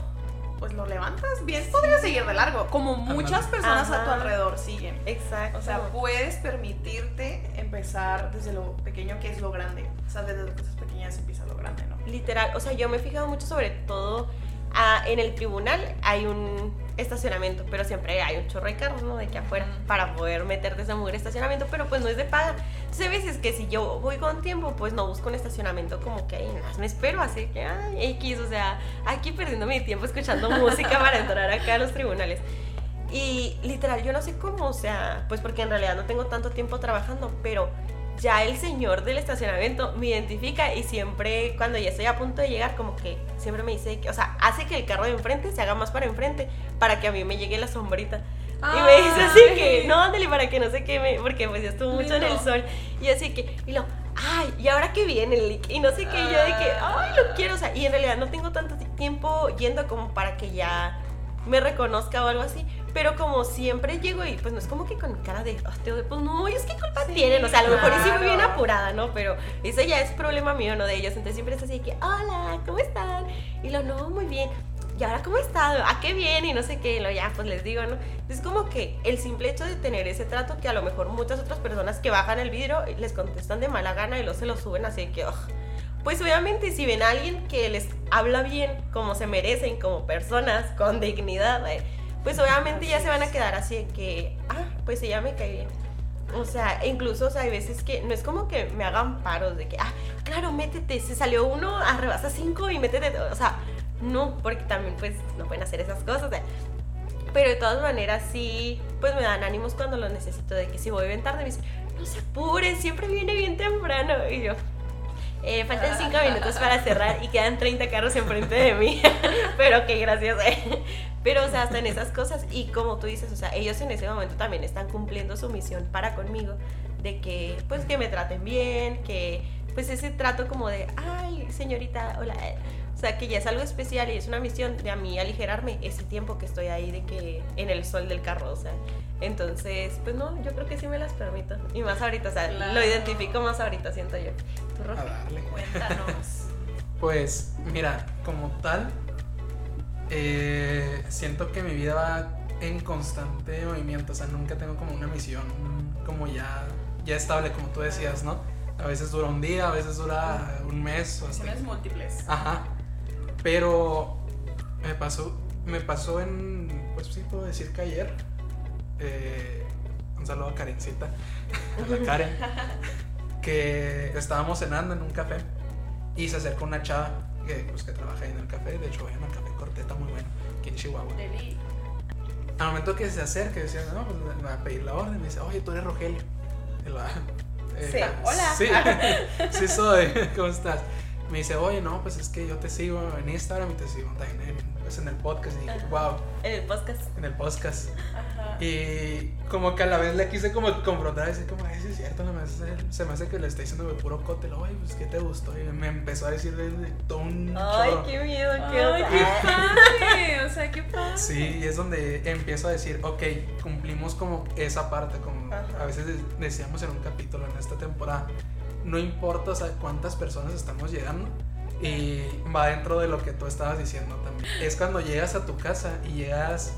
pues lo levantas, bien, podría seguir de largo, como muchas personas a tu alrededor siguen. exacto. O sea, puedes permitirte empezar desde lo pequeño que es lo grande. O sea, desde las cosas pequeñas empieza lo grande, ¿no? literal, o sea, yo me he fijado mucho sobre todo ah, en el tribunal hay un estacionamiento, pero siempre hay un chorro de carros, ¿no? De aquí afuera, para poder meterte esa mujer estacionamiento, pero pues no es de paga. Entonces, a veces que si yo voy con tiempo, pues no busco un estacionamiento como que ahí, me espero, así que, ay, X, o sea, aquí perdiendo mi tiempo escuchando música para entrar acá a los tribunales. Y literal, yo no sé cómo, o sea, pues porque en realidad no tengo tanto tiempo trabajando, pero ya el señor del estacionamiento me identifica y siempre cuando ya estoy a punto de llegar, como que siempre me dice que, o sea, hace que el carro de enfrente se haga más para enfrente para que a mí me llegue la sombrita. Y me dice así que, no, ándale, para que no se queme, porque pues ya estuvo mucho en el sol. Y así que, y lo, ay, ¿y ahora qué viene? Lick? Y no sé qué, y yo de que, ay, lo quiero, o sea, y en realidad no tengo tanto tiempo yendo como para que ya me reconozca o algo así. Pero como siempre llego y pues no es como que con cara de, "Ah, te odio", pues no, ellos qué culpa Sí, tienen, o sea, a lo mejor sí muy bien claro. apurada, ¿no? Pero eso ya es problema mío, no de ellos. Entonces siempre es así que, hola, ¿cómo están? Y lo, no, muy bien. ¿Y ahora cómo están? ¿A qué bien? Y no sé qué, y lo ya, pues les digo, ¿no? Es como que el simple hecho de tener ese trato que a lo mejor muchas otras personas que bajan el vidrio les contestan de mala gana y luego se lo suben así que, "Ugh". Pues obviamente si ven a alguien que les habla bien, como se merecen, como personas, con dignidad, eh, pues obviamente ya se van a quedar así de que, ah, pues ella me cae bien. O sea, incluso, o sea, hay veces que no es como que me hagan paros de que, ah, claro, métete, se salió uno, arrebasa cinco y métete, o sea, no, porque también pues no pueden hacer esas cosas. eh. Pero de todas maneras sí, pues me dan ánimos cuando lo necesito, de que si voy bien tarde me dicen, no se apuren, siempre viene bien temprano. Y yo, eh, faltan 5 minutos para cerrar y quedan 30 carros enfrente de mí. <laughs> Pero ok, gracias. eh. <laughs> Pero, o sea, hasta en esas cosas. Y como tú dices, o sea, ellos en ese momento también están cumpliendo su misión para conmigo. De que, pues, que me traten bien, que, pues, ese trato como de, ay, señorita, hola. O sea, que ya es algo especial y es una misión de a mí aligerarme ese tiempo que estoy ahí de que en el sol del carro, o sea. Entonces, pues no, yo creo que sí me las permito. Y más ahorita, o sea, lo identifico más ahorita, siento yo. ¿Tú, A Roja? darle. Cuéntanos. Pues mira, como tal, eh, siento que mi vida va en constante movimiento, o sea, nunca tengo como una misión como ya, ya estable, como tú decías, ¿no? A veces dura un día, a veces dura un mes o hasta... Misiones múltiples. Ajá. Pero me pasó, me pasó en, pues sí puedo decir que ayer, eh, un saludo a Karencita, <laughs> a la Karen, <laughs> que estábamos cenando en un café y se acercó una chava que, pues, que trabaja ahí en el café, de hecho vayan al café Corteta, muy bueno, aquí en Chihuahua. Deli. Al momento que se acerca, decía, no, pues me va a pedir la orden, me dice, oye, tú eres Rogelio. Y lo, eh, Sí, hola. Sí, <laughs> sí soy, <laughs> ¿cómo estás? Me dice, oye, no, pues es que yo te sigo en Instagram y te sigo también en, pues, en el podcast. Y dije, Ajá. wow, En el podcast. en el podcast. Ajá. Y como que a la vez le quise como confrontar y decir, como, es cierto, no me hace- se me hace que le está diciendo de puro cote. Lo, oye, pues, ¿qué te gustó? Y me empezó a decir de, de todo un Ay, chorro. qué miedo, qué Ay, qué padre. O sea, qué padre. Sí, y es donde empiezo a decir, ok, cumplimos como esa parte, como Ajá. a veces de- decíamos en un capítulo en esta temporada, no importa o sea, cuántas personas estamos llegando, y va dentro de lo que tú estabas diciendo también. Es cuando llegas a tu casa y llegas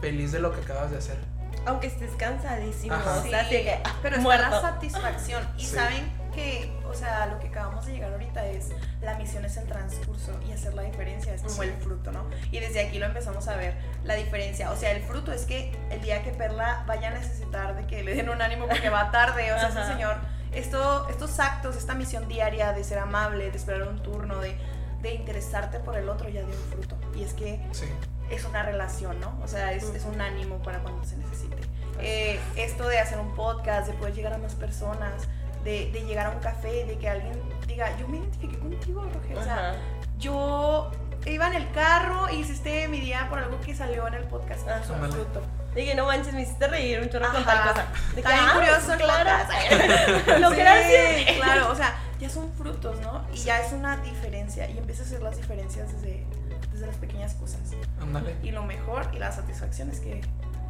feliz de lo que acabas de hacer. Aunque estés cansadísimo, Ajá. o sea, así que, ah, Pero está muerto. la satisfacción. Y Sí. saben que, o sea, lo que acabamos de llegar ahorita es la misión es el transcurso y hacer la diferencia es como Sí. el fruto, ¿no? Y desde aquí lo empezamos a ver la diferencia. O sea, el fruto es que el día que Perla vaya a necesitar de que le den un ánimo porque va tarde, o sea, ese Ajá. señor, esto, estos actos, esta misión diaria de ser amable, de esperar un turno, de, de interesarte por el otro, ya dio un fruto. Y es que Sí, es una relación, ¿no? O sea, es, es un ánimo para cuando se necesite. Eh, esto de hacer un podcast, de poder llegar a más personas, de, de llegar a un café, de que alguien diga, yo me identifiqué contigo, Roger. O sea, yo iba en el carro y hiciste mi día por algo que salió en el podcast. Ajá. Un Ándale. fruto. Dije, no manches, me hiciste reír un chorro con Ajá. tal cosa. De bien ah, curioso el claro. <laughs> podcast. Lo Sí, gracias. Claro, o sea, ya son frutos, ¿no? Y ya es una diferencia. Y empieza a hacer las diferencias desde, desde las pequeñas cosas. ándale. Y lo mejor y la satisfacción es que,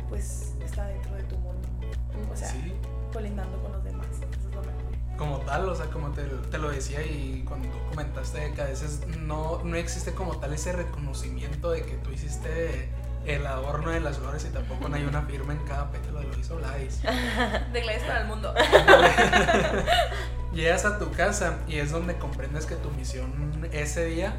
pues, está dentro de tu mundo. O sea, Sí, colindando con los demás. Como tal, o sea, como te, te lo decía y cuando tú comentaste que a veces no, no existe como tal ese reconocimiento de que tú hiciste el adorno de las flores y tampoco no hay una firma en cada pétalo, lo hizo Gladys. De Gladys para el mundo. <laughs> Llegas a tu casa y es donde comprendes que tu misión ese día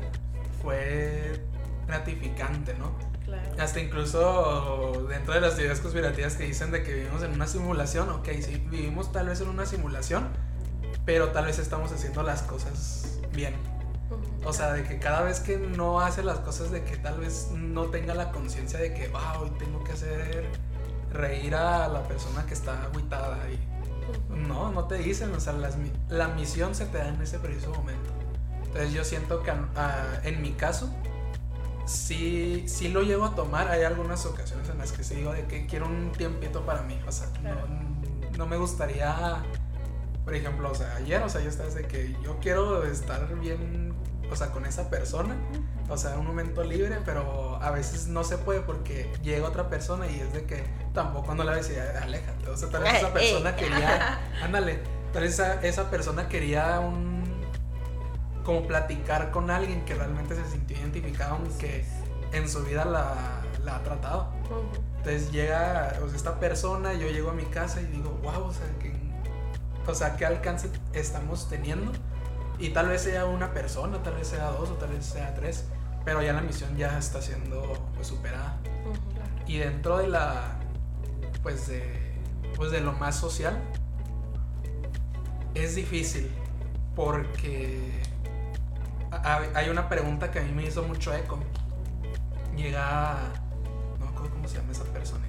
fue gratificante, ¿no? Claro. Hasta incluso dentro de las teorías conspirativas que dicen de que vivimos en una simulación, ok, sí, vivimos tal vez en una simulación, pero tal vez estamos haciendo las cosas bien. O sea, de que cada vez que no hace las cosas, de que tal vez no tenga la conciencia de que, wow, hoy tengo que hacer reír a la persona que está agüitada. Y, no, no te dicen, o sea, las la misión se te da en ese preciso momento. Entonces yo siento que ah, en mi caso, sí, sí lo llego a tomar. Hay algunas ocasiones en las que sí digo de que quiero un tiempito para mí. O sea, Claro. no, no me gustaría, por ejemplo, o sea, ayer, o sea, yo estaba de que yo quiero estar bien, o sea, con esa persona. O sea, un momento libre, pero a veces no se puede porque llega otra persona y es de que tampoco no le decía, aléjate. O sea, tal vez esa persona quería, <laughs> ándale, tal vez esa, esa persona quería un, como platicar con alguien que realmente se sintió identificado, aunque en su vida la, la ha tratado. Entonces llega o sea, esta persona, yo llego a mi casa y digo, wow, o sea, que, o sea, qué alcance estamos teniendo. Y tal vez sea una persona, tal vez sea dos o tal vez sea tres, pero ya la misión ya está siendo pues, superada. Y dentro de la, pues de, pues de lo más social, es difícil porque hay una pregunta que a mí me hizo mucho eco. Llega, no me acuerdo cómo se llama esa personita, pero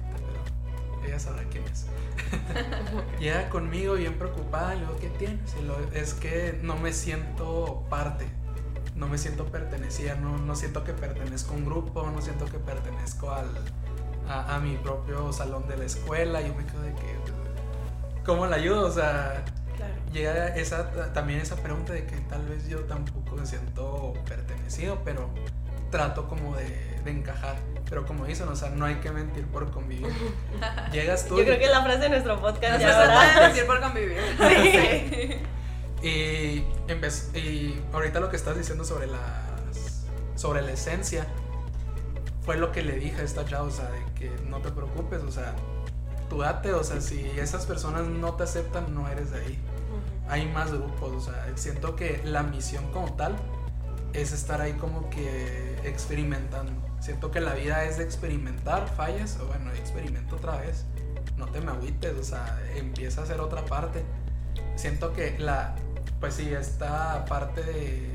ella sabrá quién es. <laughs> Llega conmigo bien preocupada y le digo, ¿qué tienes? Y lo- es que no me siento parte, no me siento pertenecida, no, no siento que pertenezco a un grupo, no siento que pertenezco al, a, a mi propio salón de la escuela. Yo me quedo de que, ¿cómo la ayudo? O sea, Claro. llega esa, también esa pregunta de que tal vez yo tampoco me siento pertenecido, pero trato como de, de encajar. Pero como dicen, o sea, no hay que mentir por convivir. <laughs> Llegas tú Yo y- creo que es la frase de nuestro podcast No ya, decir por convivir. <laughs> Sí. <laughs> Y, y ahorita lo que estás diciendo sobre las sobre la esencia fue lo que le dije a esta chava, o sea, de que no te preocupes, o sea, tú date, o sea, si esas personas no te aceptan, no eres de ahí. Hay más grupos, o sea, siento que la misión como tal es estar ahí como que experimentando. Siento que la vida es de experimentar, fallas, o bueno, experimento otra vez. No te me agüites, o sea, empieza a hacer otra parte. Siento que la, pues sí, esta parte de,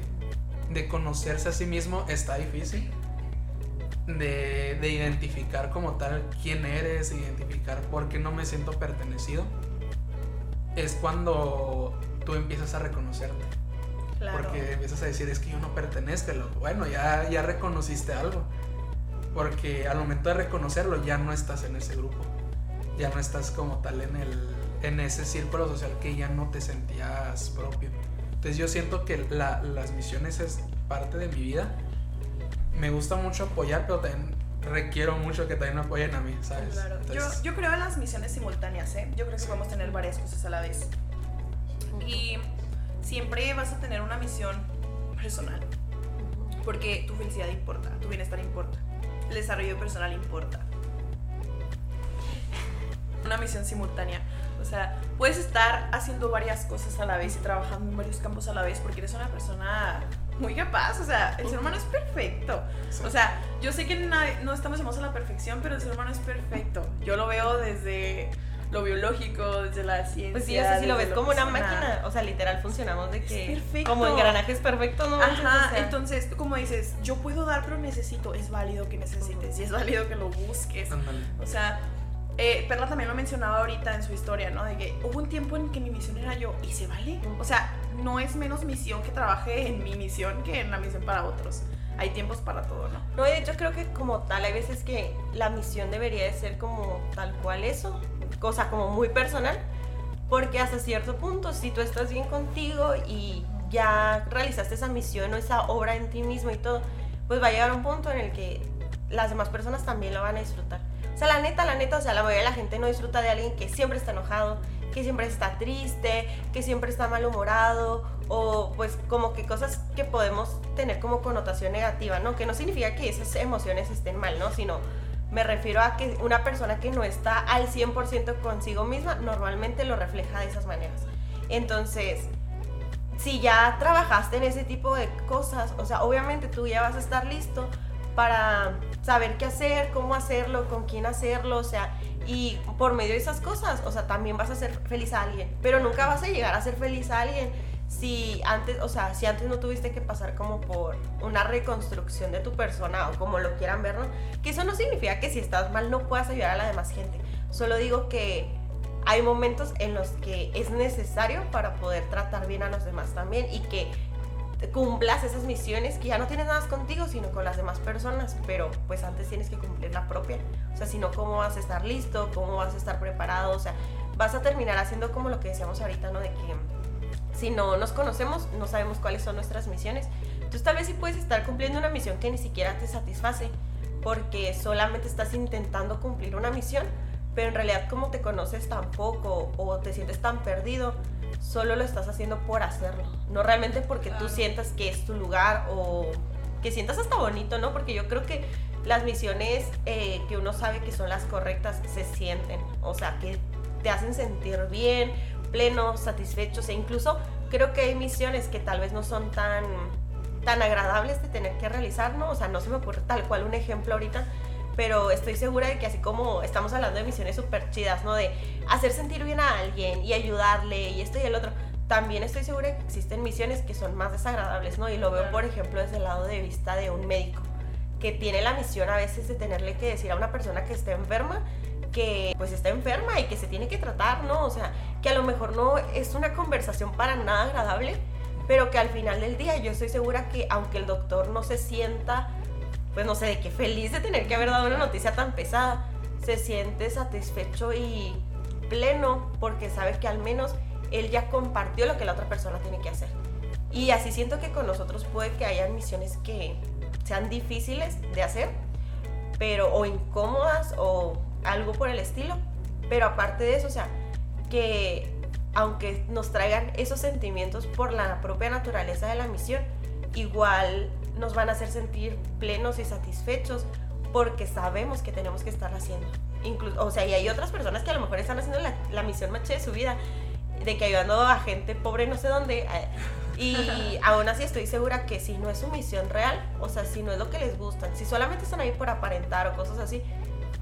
de conocerse a sí mismo está difícil. De, de identificar como tal quién eres, identificar por qué no me siento pertenecido. Es cuando tú empiezas a reconocerte. Claro. Porque empiezas a decir, es que yo no pertenezco. Bueno, ya, ya reconociste algo. Porque al momento de reconocerlo ya no estás en ese grupo. Ya no estás como tal en, el, en ese círculo social que ya no te sentías propio. Entonces yo siento que la- las misiones es parte de mi vida. Me gusta mucho apoyar, pero también requiero mucho que también me apoyen a mí, ¿sabes? Claro. Yo, Entonces, yo creo en las misiones simultáneas, ¿eh? Yo creo que podemos tener varias cosas a la vez. Y siempre vas a tener una misión personal. Porque tu felicidad importa, tu bienestar importa, el desarrollo personal importa. Una misión simultánea. O sea, puedes estar haciendo varias cosas a la vez y trabajando en varios campos a la vez porque eres una persona muy capaz. O sea, el ser humano es perfecto. O sea, yo sé que no estamos llamados a la perfección, pero el ser humano es perfecto. Yo lo veo desde lo biológico, desde la ciencia. Pues sí, o sea, si lo ves como una máquina, o sea, literal funcionamos de Es que perfecto. como engranajes perfectos, ¿no? Ajá, O sea, entonces, como dices, yo puedo dar, pero necesito. Es válido que necesites y es válido que lo busques. O sea, eh, Perla también lo mencionaba ahorita en su historia, ¿no? De que hubo un tiempo en que mi misión era yo y se vale. O sea, no es menos misión que trabaje en mi misión que en la misión para otros. Hay tiempos para todo, ¿no? No, de hecho creo que como tal hay veces que la misión debería de ser como tal cual eso, cosa como muy personal, porque hasta cierto punto si tú estás bien contigo y ya realizaste esa misión o esa obra en ti mismo y todo, pues va a llegar un punto en el que las demás personas también lo van a disfrutar. O sea, la neta, la neta, o sea, la mayoría de la gente no disfruta de alguien que siempre está enojado, que siempre está triste, que siempre está malhumorado, o pues como que cosas que podemos tener como connotación negativa, ¿no? Que no significa que esas emociones estén mal, ¿no? Sino me refiero a que una persona que no está al 100% consigo misma normalmente lo refleja de esas maneras. Entonces, si ya trabajaste en ese tipo de cosas, o sea, obviamente tú ya vas a estar listo para saber qué hacer, cómo hacerlo, con quién hacerlo, o sea, y por medio de esas cosas, o sea, también vas a hacer feliz a alguien, pero nunca vas a llegar a ser feliz a alguien si antes, o sea, si antes no tuviste que pasar como por una reconstrucción de tu persona o como lo quieran ver, ¿no? Que eso no significa que si estás mal no puedas ayudar a la demás gente. Solo digo que hay momentos en los que es necesario para poder tratar bien a los demás también y que cumplas esas misiones que ya no tienes nada más contigo, sino con las demás personas, pero pues antes tienes que cumplir la propia. O sea, si no, ¿cómo vas a estar listo? ¿Cómo vas a estar preparado? O sea, vas a terminar haciendo como lo que decíamos ahorita, ¿no? De que si no nos conocemos, no sabemos cuáles son nuestras misiones. Entonces tal vez sí puedes estar cumpliendo una misión que ni siquiera te satisface, porque solamente estás intentando cumplir una misión, pero en realidad como te conoces tan poco o te sientes tan perdido, solo lo estás haciendo por hacerlo, no realmente porque tú sientas que es tu lugar o que sientas hasta bonito, ¿no? Porque yo creo que las misiones eh, que uno sabe que son las correctas se sienten, o sea, que te hacen sentir bien, plenos, satisfechos e incluso creo que hay misiones que tal vez no son tan tan agradables de tener que realizar, ¿no? O sea, no se me ocurre tal cual un ejemplo ahorita, pero estoy segura de que así como estamos hablando de misiones súper chidas, ¿no? De hacer sentir bien a alguien y ayudarle y esto y el otro, también estoy segura de que existen misiones que son más desagradables, ¿no? Y lo veo, por ejemplo, desde el lado de vista de un médico, que tiene la misión a veces de tenerle que decir a una persona que está enferma que pues está enferma y que se tiene que tratar, ¿no? O sea, que a lo mejor no es una conversación para nada agradable, pero que al final del día yo estoy segura que aunque el doctor no se sienta pues no sé, de qué feliz de tener que haber dado una noticia tan pesada, se siente satisfecho y pleno porque sabe que al menos él ya compartió lo que la otra persona tiene que hacer. Y así siento que con nosotros puede que haya misiones que sean difíciles de hacer, pero o incómodas o algo por el estilo, pero aparte de eso, o sea, que aunque nos traigan esos sentimientos por la propia naturaleza de la misión, igual nos van a hacer sentir plenos y satisfechos porque sabemos que tenemos que estar haciendo. Incluso, o sea, y hay otras personas que a lo mejor están haciendo la, misión maché de su vida, de que ayudando a gente pobre no sé dónde. Eh, y <laughs> aún así estoy segura que si no es su misión real, o sea, si no es lo que les gusta, si solamente están ahí por aparentar o cosas así,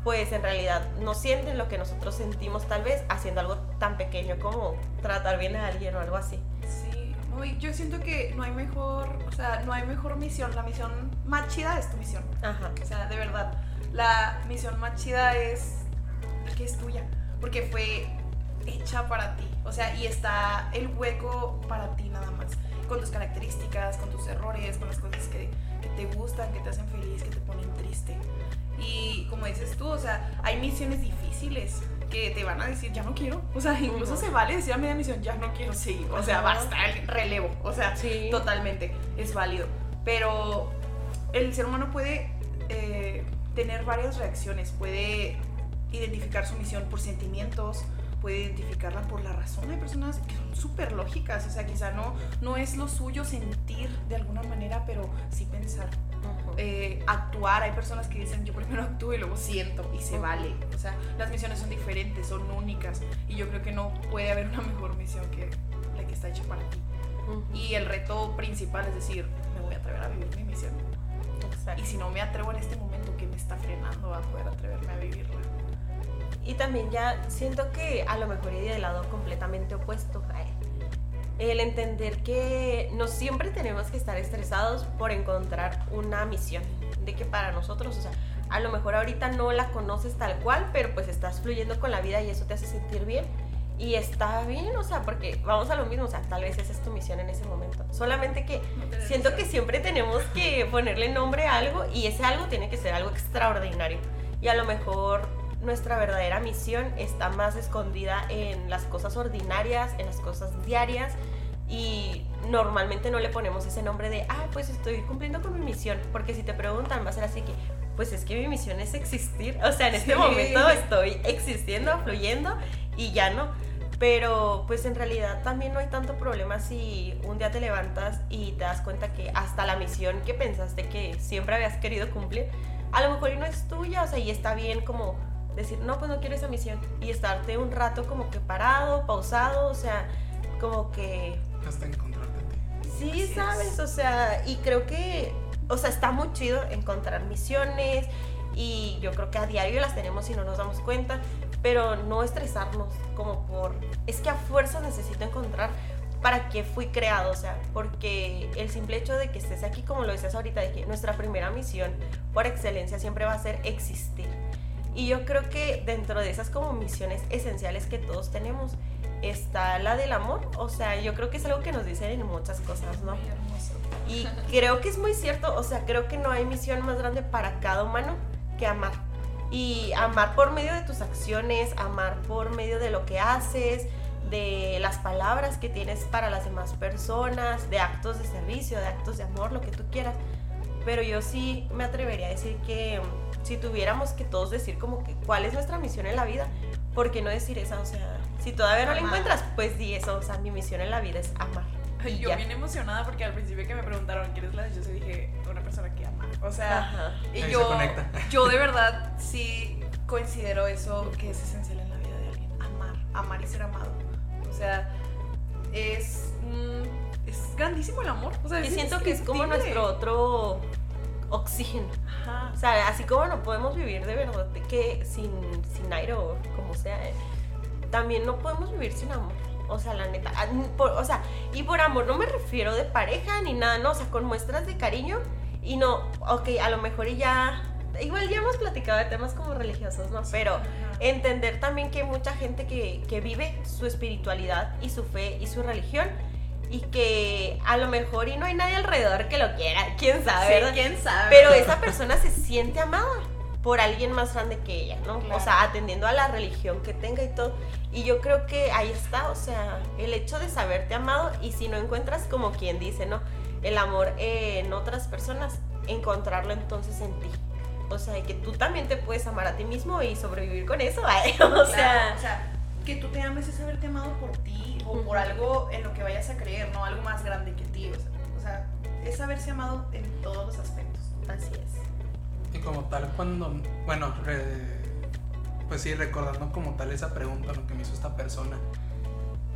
pues en realidad no sienten lo que nosotros sentimos tal vez haciendo algo tan pequeño como tratar bien a alguien o algo así. Sí, yo siento que no hay mejor, o sea, no hay mejor misión. La misión más chida es tu misión. Ajá. O sea, de verdad. La misión más chida es que es tuya. Porque fue hecha para ti. O sea, y está el hueco para ti nada más. Con tus características, con tus errores, con las cosas que, que te gustan, que te hacen feliz, que te ponen triste. Y como dices tú, o sea, hay misiones difíciles que te van a decir, ya no quiero. O sea, incluso se vale decir a media misión, ya no quiero seguir. O sea, basta el relevo. O sea, totalmente es válido. Pero el ser humano puede eh, tener varias reacciones. Puede identificar su misión por sentimientos, puede identificarla por la razón. Hay personas que son súper lógicas, o sea, quizá no, no es lo suyo sentir de alguna manera, pero sí pensar. Eh, actuar. Hay personas que dicen yo primero actúo y luego siento y se vale. O sea, las misiones son diferentes, son únicas y yo creo que no puede haber una mejor misión que la que está hecha para ti. Y el reto principal es decir, me voy a atrever a vivir mi misión. Y si no me atrevo en este momento, ¿qué me está frenando a poder atreverme a vivirla? Y también ya siento que a lo mejor iría del lado completamente opuesto el entender que no siempre tenemos que estar estresados por encontrar una misión, de que para nosotros, o sea, a lo mejor ahorita no la conoces tal cual, pero pues estás fluyendo con la vida y eso te hace sentir bien. Y está bien, o sea, porque vamos a lo mismo, o sea, tal vez esa es tu misión en ese momento. Solamente que siento que siempre tenemos que ponerle nombre a algo y ese algo tiene que ser algo extraordinario. Y a lo mejor nuestra verdadera misión está más escondida en las cosas ordinarias, en las cosas diarias y normalmente no le ponemos ese nombre de, ah, pues estoy cumpliendo con mi misión, porque si te preguntan va a ser así que, pues es que mi misión es existir, o sea, en este momento estoy existiendo, fluyendo y ya no. Pero pues en realidad también no hay tanto problema si un día te levantas y te das cuenta que hasta la misión que pensaste que siempre habías querido cumplir, a lo mejor y no es tuya, o sea, y está bien como decir, no, pues no quiero esa misión. Y estarte un rato como que parado, pausado, o sea, como que... Hasta encontrarte a ti. Sí, sabes, o sea, y creo que o sea, está muy chido encontrar misiones y yo creo que a diario las tenemos y no nos damos cuenta, pero no estresarnos como por, es que a fuerza necesito encontrar para qué fui creado, o sea, porque el simple hecho de que estés aquí, como lo decías ahorita, de que nuestra primera misión por excelencia siempre va a ser existir. Y yo creo que dentro de esas como misiones esenciales que todos tenemos está la del amor, o sea, yo creo que es algo que nos dicen en muchas cosas, ¿no? Muy hermoso. Y creo que es muy cierto, o sea, creo que no hay misión más grande para cada humano que amar. Y amar por medio de tus acciones, amar por medio de lo que haces, de las palabras que tienes para las demás personas, de actos de servicio, de actos de amor, lo que tú quieras. Pero yo sí me atrevería a decir que si tuviéramos que todos decir como que cuál es nuestra misión en la vida, ¿por qué no decir esa? O sea, si todavía no la encuentras, pues di eso. O sea, mi misión en la vida es amar. Y Yo ya. bien emocionada porque al principio que me preguntaron quién es la yo se dije una persona que ama. O sea, Ajá. y Ahí yo, yo de verdad sí considero eso que es esencial en la vida de alguien. Amar, amar y ser amado. O sea, es, mm, es grandísimo el amor. O sea, Y es siento que es como nuestro otro oxígeno. Ajá. O sea, así como no podemos vivir de verdad que sin, sin aire o como sea, eh, también no podemos vivir sin amor. O sea, la neta. ah, por- o sea, y por amor no me refiero de pareja ni nada, no. O sea, con muestras de cariño y no, ok, a lo mejor y ya. Igual ya hemos platicado de temas como religiosos, ¿no? Pero Ajá. entender también que hay mucha gente que, que vive su espiritualidad y su fe y su religión y que a lo mejor y no hay nadie alrededor que lo quiera, quién sabe, Sí, ¿verdad? quién sabe. Pero esa persona se siente amada por alguien más grande que ella, ¿no? Claro. O sea, atendiendo a la religión que tenga y todo. Y yo creo que ahí está, o sea, el hecho de saberte amado y si no encuentras como quien dice, ¿no? El amor en otras personas, encontrarlo entonces en ti. O sea, que tú también te puedes amar a ti mismo y sobrevivir con eso, <laughs> ¿vale? O Claro, sea, o sea, que tú te ames es haberte amado por ti o por algo en lo que vayas a creer, no algo más grande que ti. O sea, o sea, es haberse amado en todos los aspectos. así es. Y como tal, cuando, bueno, re- pues sí, recordando como tal esa pregunta ¿no? que me hizo esta persona,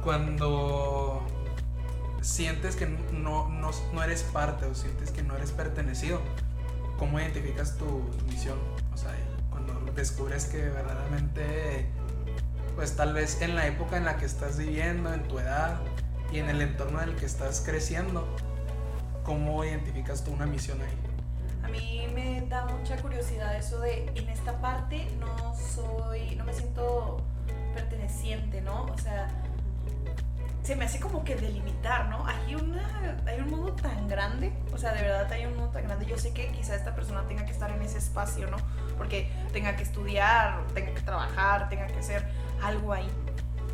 cuando sientes que no, no, no eres parte o sientes que no eres pertenecido, ¿cómo identificas tu, tu misión? O sea, cuando descubres que verdaderamente, pues tal vez en la época en la que estás viviendo, en tu edad y en el entorno en el que estás creciendo, ¿cómo identificas tú una misión ahí? A mí me da mucha curiosidad eso de en esta parte no soy, no me siento perteneciente, ¿no? O sea, se me hace como que delimitar, ¿no? Hay, una, hay un mundo tan grande, o sea, de verdad hay un mundo tan grande. Yo sé que quizá esta persona tenga que estar en ese espacio, ¿no? Porque tenga que estudiar, tenga que trabajar, tenga que hacer algo ahí.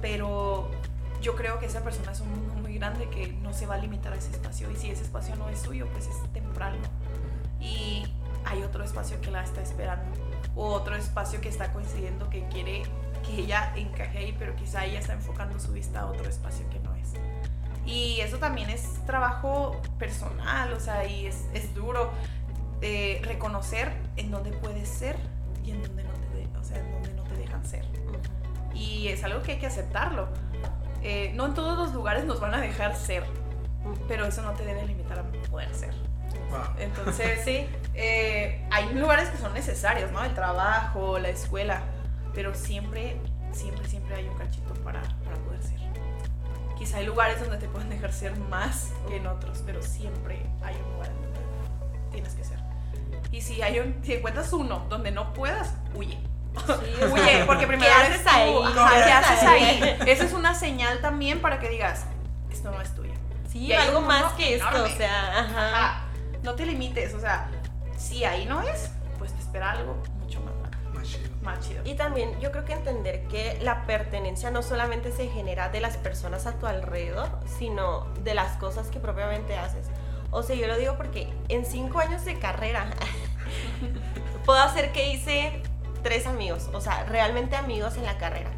Pero yo creo que esa persona es un mundo muy grande que no se va a limitar a ese espacio. Y si ese espacio no es suyo, pues es temporal, ¿no? y hay otro espacio que la está esperando o otro espacio que está coincidiendo que quiere que ella encaje ahí, pero quizá ella está enfocando su vista a otro espacio que no es. Y eso también es trabajo personal, o sea, y es, duro eh, reconocer en dónde puedes ser y en dónde no te, en dónde no te dejan ser. Y es algo que hay que aceptarlo. Eh, no en todos los lugares nos van a dejar ser, pero eso no te debe limitar a poder ser. Wow. Entonces, <laughs> Sí, eh, hay lugares que son necesarios, ¿no? El trabajo, la escuela, pero siempre, siempre, siempre hay un cachito para, para poder ser. Quizá hay lugares donde te pueden dejar ser más que en otros, pero siempre hay un lugar donde tienes que ser. Y si, hay un, si encuentras uno donde no puedas, huye. Sí, <laughs> Huye, porque primero ¿qué haces ahí? ¿Qué ¿Qué haces ahí? ahí? Esa es una señal también para que digas, esto no es tuyo. Sí, Y algo más que esto, o sea, ajá. Ajá. No te limites, o sea, si ahí no es, pues te espera algo mucho más grande, Más chido. más chido. Y también yo creo que entender que la pertenencia no solamente se genera de las personas a tu alrededor, sino de las cosas que propiamente haces. O sea, yo lo digo porque en cinco años de carrera <laughs> puedo hacer que hice tres amigos, o sea, realmente amigos en la carrera.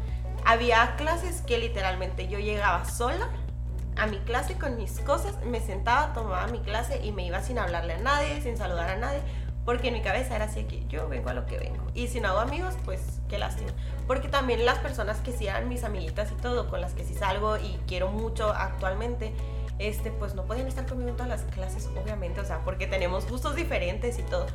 Había clases que literalmente yo llegaba sola a mi clase con mis cosas, me sentaba, tomaba mi clase y me iba sin hablarle a nadie, sin saludar a nadie, porque en mi cabeza era así que yo vengo a lo que vengo. Y si no hago amigos, pues qué lástima. Porque también las personas que sí eran mis amiguitas y todo, con las que sí salgo y quiero mucho actualmente, este, pues no podían estar conmigo en todas las clases, obviamente, o sea, porque tenemos gustos diferentes y todo.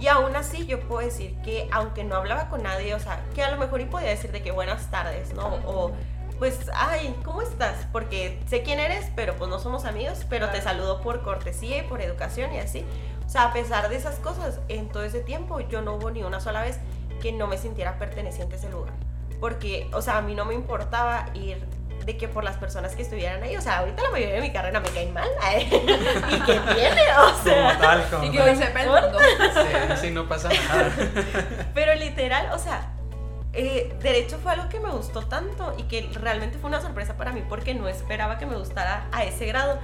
Y aún así yo puedo decir que aunque no hablaba con nadie, o sea, que a lo mejor y podía decir de que buenas tardes, ¿no? O pues, ay, ¿cómo estás? Porque sé quién eres, pero pues no somos amigos, pero te saludo por cortesía y por educación y así. O sea, a pesar de esas cosas, en todo ese tiempo yo no hubo ni una sola vez que no me sintiera perteneciente a ese lugar. Porque, o sea, a mí no me importaba ir de que por las personas que estuvieran ahí, o sea, ahorita la mayoría de mi carrera me caen mal, <laughs> ¿eh? y que tiene, o sea, Como tal, como Y que tal. sepa el mundo. Sí, sí, no pasa nada. <laughs> pero literal, o sea, eh, derecho fue algo que me gustó tanto y que realmente fue una sorpresa para mí porque no esperaba que me gustara a ese grado,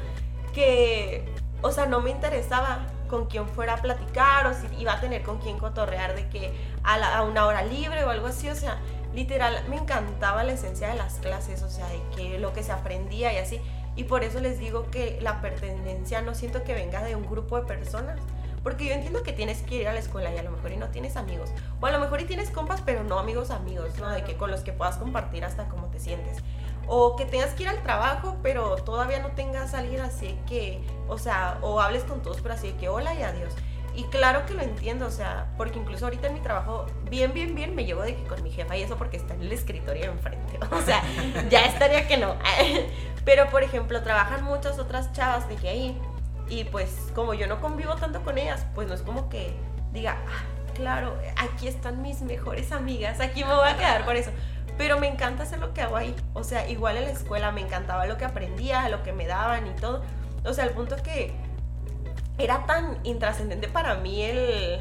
que, o sea, no me interesaba con quién fuera a platicar o si iba a tener con quién cotorrear de que a, la- a una hora libre o algo así, o sea, literal me encantaba la esencia de las clases, o sea, de que lo que se aprendía y así. Y por eso les digo que la pertenencia no siento que venga de un grupo de personas. Porque yo entiendo que tienes que ir a la escuela y a lo mejor y no tienes amigos. O a lo mejor y tienes compas, pero no amigos amigos, ¿no? De que con los que puedas compartir hasta cómo te sientes. O que tengas que ir al trabajo, pero todavía no tengas a alguien así que, o sea, o hables con todos, pero así de que hola y adiós. Y claro que lo entiendo, o sea, porque incluso ahorita en mi trabajo, bien, bien, bien, me llevo de que con mi jefa y eso porque está en el escritorio enfrente. <laughs> O sea, ya estaría que no. <laughs> Pero, por ejemplo, trabajan muchas otras chavas de que ahí. Y pues, como yo no convivo tanto con ellas, pues no es como que diga, ah, claro, aquí están mis mejores amigas, aquí me voy a quedar por eso. Pero me encanta hacer lo que hago ahí. O sea, igual en la escuela me encantaba lo que aprendía, lo que me daban y todo. O sea, al punto que era tan intrascendente para mí el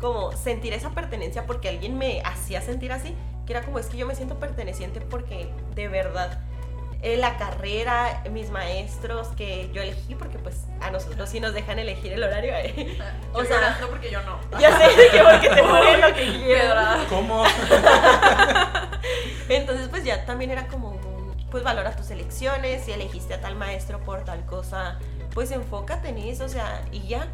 como sentir esa pertenencia porque alguien me hacía sentir así, que era como es que yo me siento perteneciente porque de verdad eh, la carrera, mis maestros que yo elegí, porque pues a nosotros sí nos dejan elegir el horario. eh. <laughs> O O sea- no porque yo no. Ya sé que porque te <laughs> ponen lo que quieras. Piedra. ¿Cómo? <laughs> Entonces, pues ya también era como, un, pues valora tus elecciones, si elegiste a tal maestro por tal cosa, pues enfócate en eso, o sea, y ya.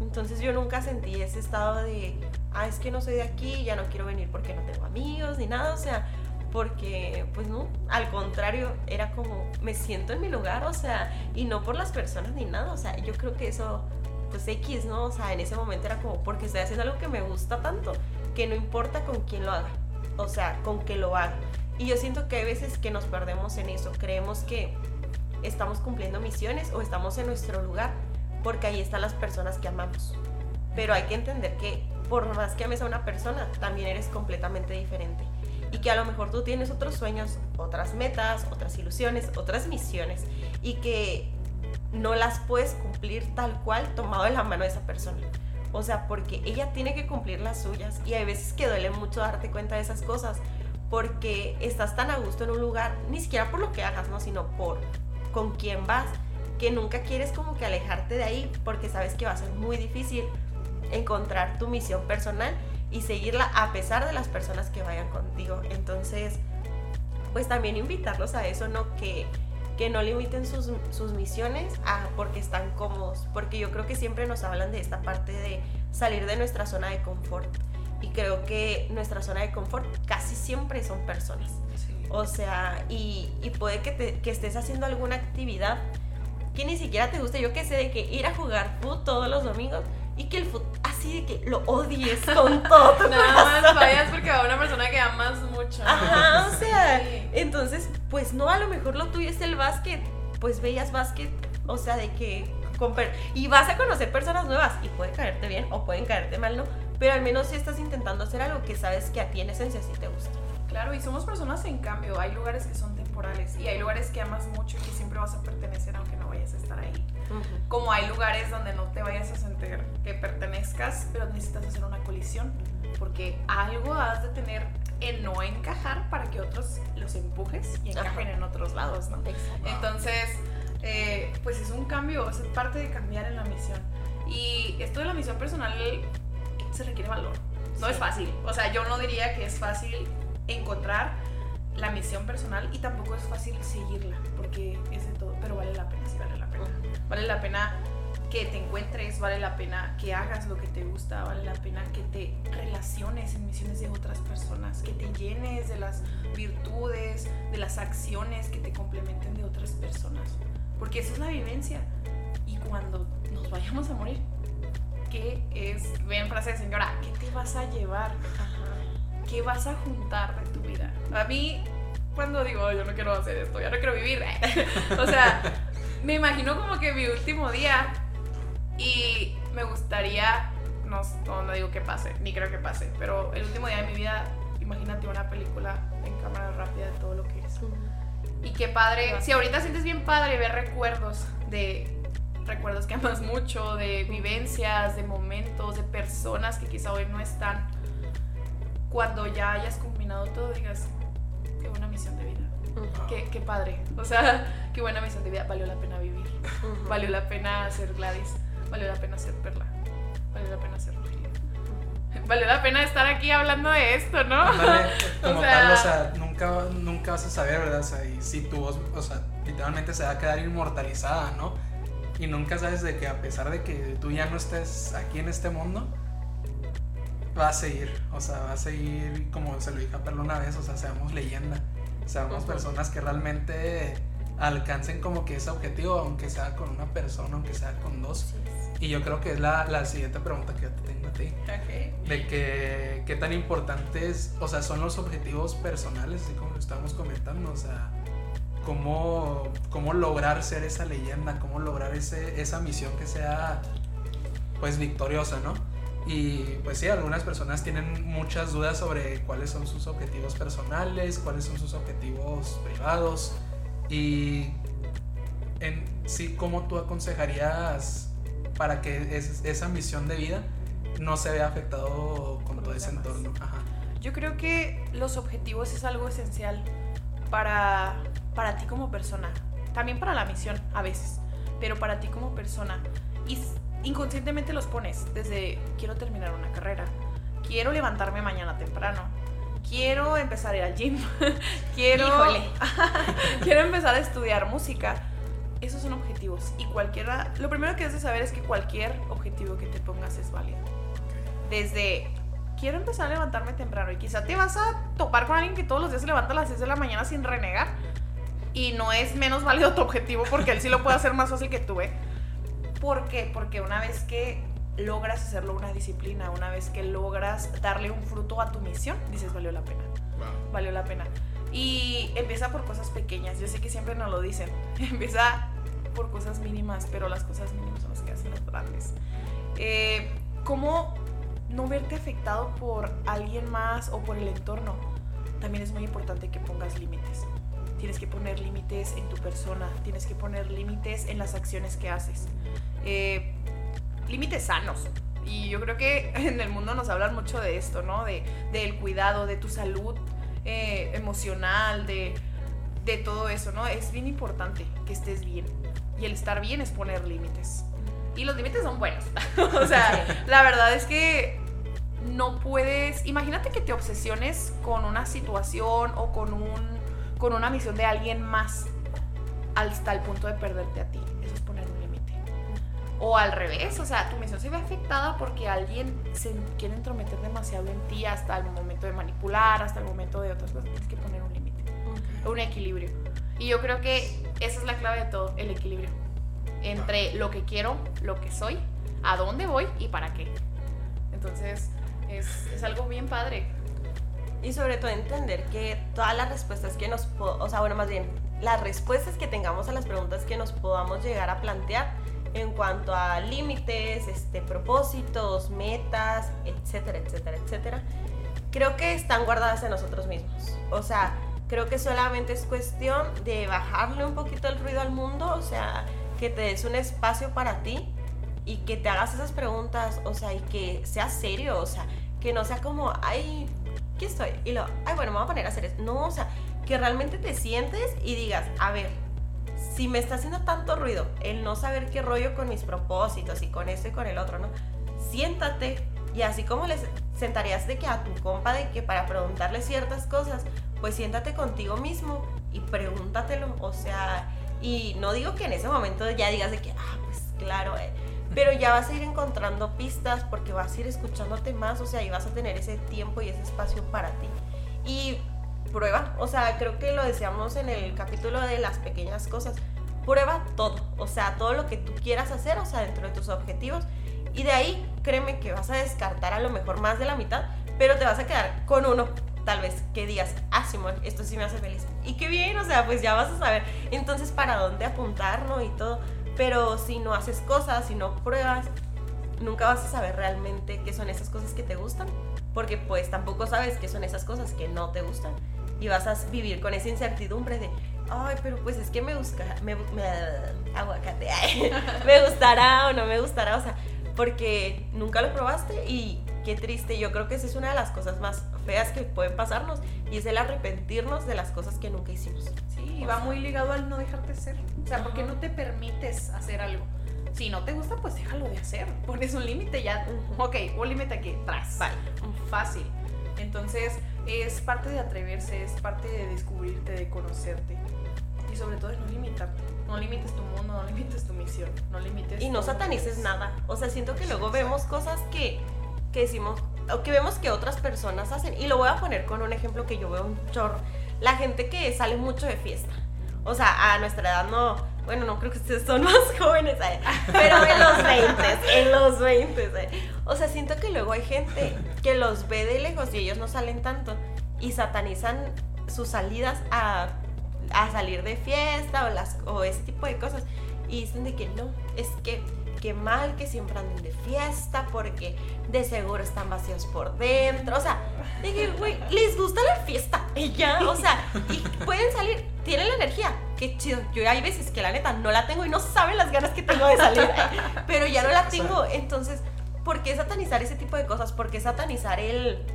Entonces yo nunca sentí ese estado de, ah, es que no soy de aquí, ya no quiero venir porque no tengo amigos ni nada, o sea, porque, pues no, al contrario, era como, me siento en mi lugar, o sea, y no por las personas ni nada, o sea, yo creo que eso, pues X, ¿no? O sea, en ese momento era como, porque estoy haciendo algo que me gusta tanto, que no importa con quién lo haga, o sea, con que lo haga. Y yo siento que hay veces que nos perdemos en eso, creemos que estamos cumpliendo misiones o estamos en nuestro lugar, porque ahí están las personas que amamos. Pero hay que entender que por más que ames a una persona, también eres completamente diferente. Y que a lo mejor tú tienes otros sueños, otras metas, otras ilusiones, otras misiones. Y que no las puedes cumplir tal cual tomado de la mano de esa persona. O sea, porque ella tiene que cumplir las suyas. Y hay veces que duele mucho darte cuenta de esas cosas. Porque estás tan a gusto en un lugar, ni siquiera por lo que hagas, ¿no? Sino por con quién vas, que nunca quieres como que alejarte de ahí porque sabes que va a ser muy difícil encontrar tu misión personal y seguirla a pesar de las personas que vayan contigo. Entonces, pues también invitarlos a eso, ¿no? Que, que no limiten sus, sus misiones a porque están cómodos, porque yo creo que siempre nos hablan de esta parte de salir de nuestra zona de confort. Y creo que nuestra zona de confort casi siempre son personas. O sea, y, y puede que, te- que estés haciendo alguna actividad que ni siquiera te guste. Yo que sé, de que ir a jugar fútbol todos los domingos y que el fútbol, así de que lo odies con <laughs> todo tu Nada corazón. más fallas porque va una persona que amas mucho. Ajá, o sea, Sí. entonces, pues no, a lo mejor lo tuyo es el básquet, pues veías básquet, o sea, de que y vas a conocer personas nuevas y puede caerte bien o pueden caerte mal, ¿no? Pero al menos si estás intentando hacer algo que sabes que a ti en esencia sí te gusta. Claro, y somos personas en cambio. Hay lugares que son temporales y hay lugares que amas mucho y que siempre vas a pertenecer aunque no vayas a estar ahí. Como hay lugares donde no te vayas a sentir que pertenezcas, pero necesitas hacer una colisión. Porque algo has de tener en no encajar para que otros los empujes y encajen Ajá. en otros lados, ¿no? Exacto. Entonces, eh, pues es un cambio, es parte de cambiar en la misión. Y esto de la misión personal se requiere valor. No Sí. es fácil. O sea, yo no diría que es fácil encontrar la misión personal y tampoco es fácil seguirla, porque es de todo, pero vale la pena, sí vale la pena. Vale la pena que te encuentres, vale la pena que hagas lo que te gusta, vale la pena que te relaciones en misiones de otras personas, que te llenes de las virtudes, de las acciones que te complementen de otras personas. porque esa es la vivencia. Y cuando nos vayamos a morir, ¿qué es, ven frase de señora, qué te vas a llevar? ¿Qué vas a juntar de tu vida? A mí, cuando digo, yo no quiero hacer esto, ya no quiero vivir, <laughs> o sea, me imagino como que mi último día y me gustaría, no, no, digo que pase, ni creo que pase, pero el último día de mi vida, imagínate una película en cámara rápida de todo lo que es. Y qué padre, si ahorita sientes bien padre ver recuerdos de recuerdos que amas mucho, de vivencias, de momentos, de personas que quizá hoy no están. Cuando ya hayas combinado todo, digas, qué buena misión de vida. Qué, qué, padre. O sea, <laughs> qué buena misión de vida. Valió la pena vivir. Valió la pena ser Gladys. Valió la pena ser Perla. Valió la pena ser Rogelio. <laughs> Valió la pena estar aquí hablando de esto, ¿no? <laughs> como o sea, tal, o sea, nunca, nunca vas a saber, ¿verdad? O sea, y si tu voz, o sea, literalmente se va a quedar inmortalizada, ¿no? Y nunca sabes de que a pesar de que tú ya no estés aquí en este mundo, va a seguir. O sea, va a seguir, como se lo dije a Perla una vez, o sea, seamos leyenda. Seamos personas que realmente alcancen como que ese objetivo, aunque sea con una persona, aunque sea con dos. Y yo creo que es la, la siguiente pregunta que yo te tengo a ti. De que qué tan importantes, o sea, son los objetivos personales, así como lo estamos comentando, o sea, cómo, cómo lograr ser esa leyenda, cómo lograr ese, esa misión que sea, pues, victoriosa, ¿no? Y pues sí, algunas personas tienen muchas dudas sobre cuáles son sus objetivos personales, cuáles son sus objetivos privados y en sí, ¿cómo tú aconsejarías para que esa misión de vida no se vea afectado con todo ese entorno? Yo creo que los objetivos es algo esencial para, para ti como persona. También para la misión, a veces, pero para ti como persona. Y inconscientemente los pones desde quiero terminar una carrera, quiero levantarme mañana temprano, quiero empezar a ir al gym, <laughs> quiero, <laughs> quiero empezar a estudiar música. Esos son objetivos. Y cualquiera, lo primero que debes saber es que cualquier objetivo que te pongas es válido. Desde quiero empezar a levantarme temprano y quizá te vas a topar con alguien que todos los días se levanta a las 6 de la mañana sin renegar. Y no es menos válido tu objetivo porque él sí lo puede hacer más fácil que tú, ¿eh? ¿Por qué? Porque una vez que logras hacerlo una disciplina, una vez que logras darle un fruto a tu misión, dices, valió la pena. Valió la pena. Y empieza por cosas pequeñas. Yo sé que siempre nos lo dicen. <laughs> empieza por cosas mínimas, pero las cosas mínimas son las que hacen los grandes. Eh, ¿Cómo no verte afectado por alguien más o por el entorno? También es muy importante que pongas límites. Tienes que poner límites en tu persona, tienes que poner límites en las acciones que haces. Eh, límites sanos. Y yo creo que <laughs> en el mundo nos hablan mucho de esto, ¿no? De, del cuidado, de tu salud eh, emocional, de, de todo eso, ¿no? Es bien importante que estés bien. Y el estar bien es poner límites. Y los límites son buenos. <laughs> o sea, <laughs> la verdad es que no puedes. Imagínate que te obsesiones con una situación o con, un, con una misión de alguien más hasta el punto de perderte a ti. O al revés, o sea, tu misión se ve afectada porque alguien se quiere entrometer demasiado en ti hasta el momento de manipular, hasta el momento de otras cosas. Tienes que poner un límite, un equilibrio. Y yo creo que esa es la clave de todo, el equilibrio. Entre lo que quiero, lo que soy, a dónde voy y para qué. Entonces, es, es algo bien padre. Y sobre todo entender que todas las respuestas que nos, o sea, bueno, más bien, las respuestas que tengamos a las preguntas que nos podamos llegar a plantear, en cuanto a límites, este, propósitos, metas, etcétera, etcétera, etcétera, creo que están guardadas en nosotros mismos. O sea, creo que solamente es cuestión de bajarle un poquito el ruido al mundo, o sea, que te des un espacio para ti y que te hagas esas preguntas, o sea, y que sea serio, o sea, que no sea como, ay, ¿qué estoy? Y lo, ay, bueno, me voy a poner a hacer eso. No, o sea, que realmente te sientes y digas, a ver, si me está haciendo tanto ruido el no saber qué rollo con mis propósitos y con esto y con el otro, ¿no? Siéntate y así como les sentarías de que a tu compa de que para preguntarle ciertas cosas, pues siéntate contigo mismo y pregúntatelo, o sea, y no digo que en ese momento ya digas de que, ah, pues claro, eh, pero ya vas a ir encontrando pistas porque vas a ir escuchándote más, o sea, y vas a tener ese tiempo y ese espacio para ti. Y prueba. O sea, creo que lo decíamos en el capítulo de las pequeñas cosas. prueba todo, o sea, todo lo que tú quieras hacer, o sea, dentro de tus objetivos. Y de ahí, créeme que vas a descartar a lo mejor más de la mitad, pero te vas a quedar con uno, tal vez, que digas, ah, Simón, esto sí me hace feliz. Y qué bien, o sea, pues ya vas a saber entonces para dónde apuntar, ¿no? Y todo. Pero si no haces cosas, si no pruebas, nunca vas a saber realmente qué son esas cosas que te gustan, porque pues tampoco sabes qué son esas cosas que no te gustan. Y vas a vivir con esa incertidumbre de, ay, pero pues es que me busca, me, me aguacate, <laughs> me gustará o no me gustará, o sea, porque nunca lo probaste y qué triste, yo creo que esa es una de las cosas más feas que pueden pasarnos y es el arrepentirnos de las cosas que nunca hicimos. Y va muy ligado al no dejarte ser, o sea, porque no te permites hacer algo. Si no te gusta, pues déjalo de hacer. <laughs> Pones un límite ya. Ok, un límite aquí, tras. Vale. Fácil. Entonces, es parte de atreverse, es parte de descubrirte, de conocerte. Y sobre todo es no limitarte. No limites tu mundo, no limites tu misión, no limites. Y no satanices nada. O sea, siento que luego vemos cosas que, que decimos, o que vemos que otras personas hacen. Y lo voy a poner con un ejemplo que yo veo un chorro. La gente que sale mucho de fiesta. O sea, a nuestra edad no. Bueno, no creo que ustedes son <laughs> más jóvenes, ¿eh? pero en los 20, en los 20. ¿eh? O sea, siento que luego hay gente que los ve de lejos y ellos no salen tanto y satanizan sus salidas a, a salir de fiesta o, las, o ese tipo de cosas. Y dicen de que no, es que qué mal que siempre anden de fiesta porque de seguro están vacíos por dentro. O sea, dije, güey, les gusta la fiesta. Y ya, o sea, y pueden salir, tienen la energía. Qué chido. Yo hay veces que la neta no la tengo y no saben las ganas que tengo de salir. <laughs> Pero ya no la tengo. Entonces, ¿por qué satanizar ese tipo de cosas? ¿Por qué satanizar el...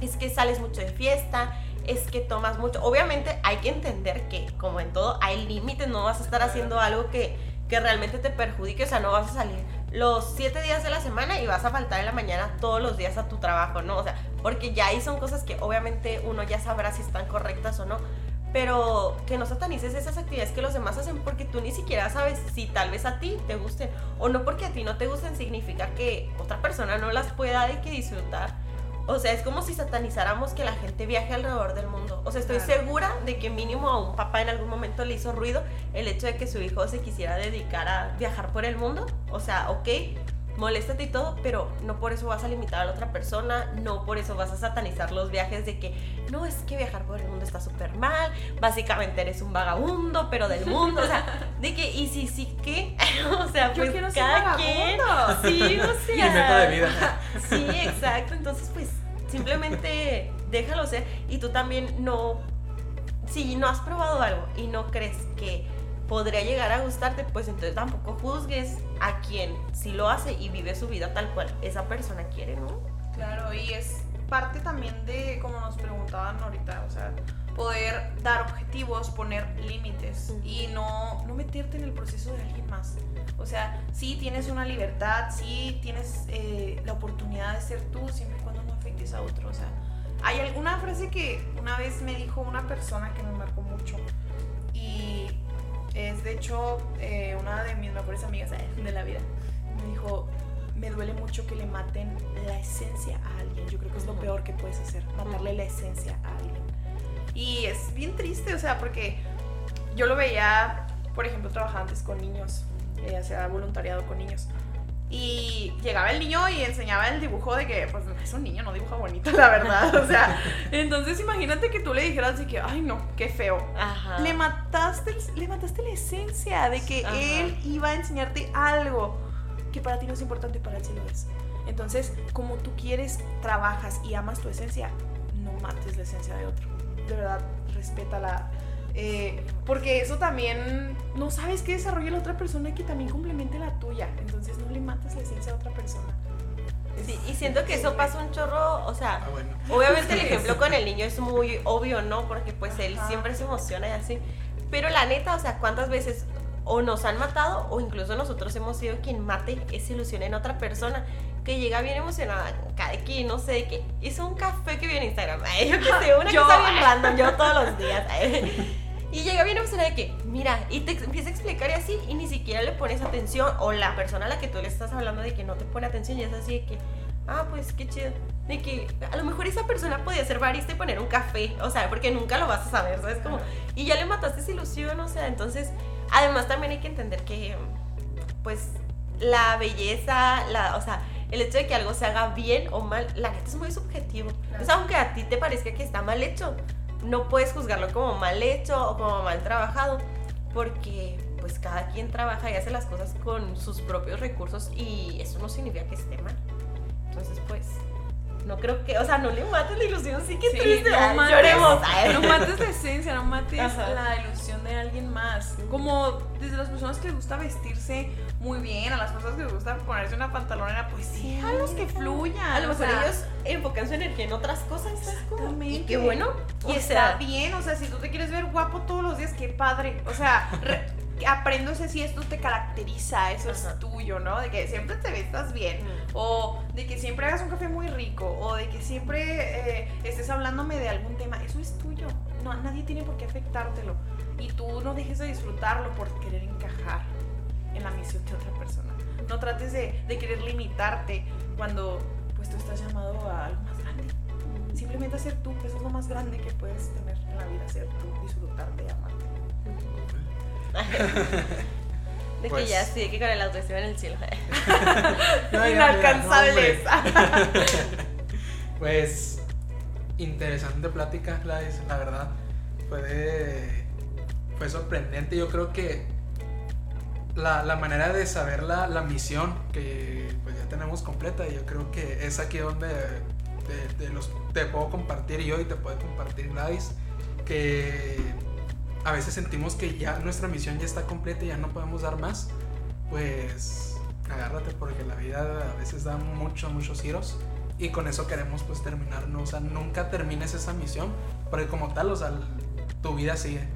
Es que sales mucho de fiesta, es que tomas mucho. Obviamente hay que entender que, como en todo, hay límites, no vas a estar haciendo algo que, que realmente te perjudique, o sea, no vas a salir los siete días de la semana y vas a faltar en la mañana todos los días a tu trabajo, ¿no? O sea, porque ya ahí son cosas que obviamente uno ya sabrá si están correctas o no. Pero que no satanices esas actividades que los demás hacen porque tú ni siquiera sabes si tal vez a ti te gusten o no porque a ti no te gusten significa que otra persona no las pueda de que disfrutar. O sea, es como si satanizáramos que la gente viaje alrededor del mundo. O sea, estoy Claro. segura de que mínimo a un papá en algún momento le hizo ruido el hecho de que su hijo se quisiera dedicar a viajar por el mundo. O sea, ok, moléstate y todo, pero no por eso vas a limitar a la otra persona, no por eso vas a satanizar los viajes de que no es que viajar por el mundo está súper mal, básicamente eres un vagabundo, pero del mundo, o sea, de que, y si sí, ¿qué? <laughs> o sea, Yo pues cada quien. <laughs> Sí, o <laughs> sea. Mi meta de vida. Sí, exacto. Entonces, pues, simplemente déjalo ser. Y tú también no. Si no has probado algo y no crees que podría llegar a gustarte, pues entonces tampoco juzgues a quien sí lo hace y vive su vida tal cual esa persona quiere, ¿no? Claro, y es parte también de, como nos preguntaban ahorita, o sea, poder dar objetivos, poner límites y no, no meterte en el proceso de alguien más. O sea, sí tienes una libertad, sí tienes eh, la oportunidad de ser tú, siempre y cuando no afectes a otro. O sea, hay alguna frase que una vez me dijo una persona que me marcó mucho y es de hecho eh, una de mis mejores amigas eh, de la vida. Me dijo, me duele mucho que le maten la esencia a alguien. Yo creo que es lo peor que puedes hacer, matarle la esencia a alguien. Y es bien triste, o sea, porque yo lo veía, por ejemplo, trabajaba antes con niños, eh, hacía voluntariado con niños. Y llegaba el niño y enseñaba el dibujo de que, pues, es un niño, no dibuja bonito, la verdad. O sea, <laughs> entonces imagínate que tú le dijeras de que, ay, no, qué feo. Ajá. Le mataste, le mataste la esencia de que Ajá. él iba a enseñarte algo que para ti no es importante y para él sí lo es. Entonces, como tú quieres, trabajas y amas tu esencia, no mates la esencia de otro. De verdad, respétala. Eh, porque eso también no sabes qué desarrolla la otra persona que también complemente la tuya. Entonces, mates la esencia a otra persona. Sí, y siento que eso pasa un chorro, o sea, Ah, bueno. <laughs> Obviamente el ejemplo con el niño es muy obvio, ¿no? Porque pues él Ajá. siempre se emociona y así. Pero la neta, o sea, ¿cuántas veces o nos han matado o incluso nosotros hemos sido quien mate esa ilusión en otra persona que llega bien emocionada, cada que no sé, que hizo un café que vi en Instagram, <laughs> ay, yo qué sé, una Yo. cosa bien random, yo todos los días. ay. <laughs> Y llega bien emocionada de que, mira, y te empieza a explicar y así, y ni siquiera le pones atención, o la persona a la que tú le estás hablando de que no te pone atención, y es así de que, ah, pues qué chido. De que a lo mejor esa persona podía ser barista y poner un café, o sea, porque nunca lo vas a saber, ¿sabes? Como, y ya le mataste esa ilusión, o sea, entonces Además también hay que entender que, pues, la belleza, la, o sea, el hecho de que algo se haga bien o mal, la neta es muy subjetivo. Entonces, aunque a ti te parezca que está mal hecho, no puedes juzgarlo como mal hecho o como mal trabajado, porque pues cada quien trabaja y hace las cosas con sus propios recursos y eso no significa que esté mal. Entonces, pues, no creo que, o sea, no le mates la ilusión, sí que Sí, triste, no ay, mates, lloremos. ay. No mates la esencia, no mates Ajá. la ilusión de alguien más. Como desde las personas que les gusta vestirse muy bien, a las personas que les gusta ponerse una pantalonera, pues sí, a los que fluyan. A lo mejor sea, ellos enfocan su energía en otras cosas. Y qué bueno. Y o está sea, bien, o sea, si tú te quieres ver guapo todos los días, qué padre. O sea, <laughs> apréndose si esto te caracteriza, eso Ajá. es tuyo, ¿no? De que siempre te vestas bien. O de que siempre hagas un café muy rico. O de que siempre eh, estés hablándome de algún tema. Eso es tuyo. No, nadie tiene por qué afectártelo. Y tú no dejes de disfrutarlo por querer encajar en la misión de otra persona. No trates de, de querer limitarte cuando pues tú estás llamado a algo más grande. Simplemente ser tú, que eso es lo más grande que puedes tener en la vida, ser tú, disfrutarte y amarte. <laughs> de que Pues- ya sí, que con el autoestima en el cielo. <laughs> <laughs> No, Inalcanzables. no. Pues interesante plática, Gladys, la verdad. Fue de- fue sorprendente. Yo creo que la, la manera de saber la, la misión que pues ya tenemos completa, yo creo que es aquí donde te, los, te puedo compartir yo y te puede compartir Gladys, que a veces sentimos que ya nuestra misión ya está completa y ya no podemos dar más. Pues agárrate porque la vida a veces da muchos, muchos giros y con eso queremos pues terminar, ¿no? O sea, nunca termines esa misión porque como tal, o sea, tu vida sigue.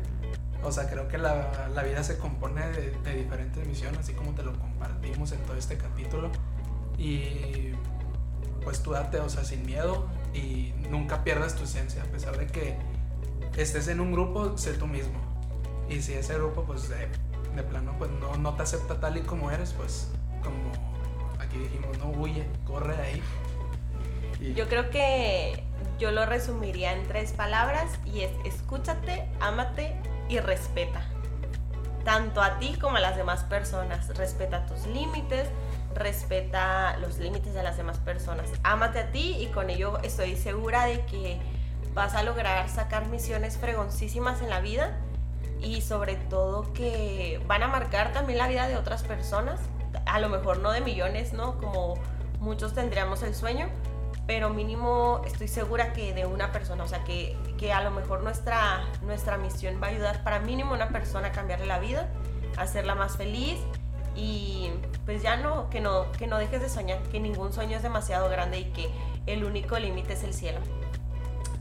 O sea, creo que la, la vida se compone de, de diferentes misiones, así como te lo compartimos en todo este capítulo. Y pues tú date, o sea, sin miedo y nunca pierdas tu esencia, a pesar de que estés en un grupo, sé tú mismo. Y si ese grupo, pues de, de plano, pues no, no te acepta tal y como eres, pues como aquí dijimos, no huye, corre de ahí. Y Yo creo que yo lo resumiría en tres palabras y es escúchate, ámate y respeta. Tanto a ti como a las demás personas. Respeta tus límites, respeta los límites de las demás personas. Ámate a ti y con ello estoy segura de que vas a lograr sacar misiones fregoncísimas en la vida y sobre todo que van a marcar también la vida de otras personas. A lo mejor no de millones, ¿no? Como muchos tendríamos el sueño, pero mínimo estoy segura que de una persona, o sea, que, que a lo mejor nuestra, nuestra misión va a ayudar para mínimo una persona a cambiarle la vida, a hacerla más feliz y pues ya no, que no, que no dejes de soñar, que ningún sueño es demasiado grande y que el único límite es el cielo.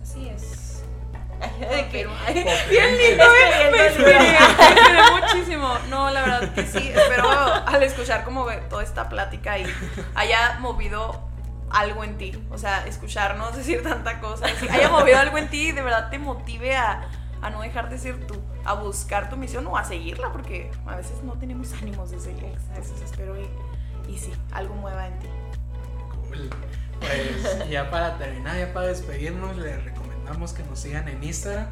Así es. <laughs> De que- <laughs> Bien lindo, me, <laughs> muchísimo. No, la verdad que sí. Espero al escuchar como toda esta plática y haya movido algo en ti. O sea, escucharnos <laughs> decir tanta cosa, decir, haya <laughs> movido algo en ti y de verdad te motive a, a no dejar de ser tú, a buscar tu misión o a seguirla, porque a veces no tenemos ánimos de seguir. A veces espero y, y sí, algo mueva en ti. Cool. Pues ya para terminar, ya para despedirnos, les recomendamos que nos sigan en Instagram.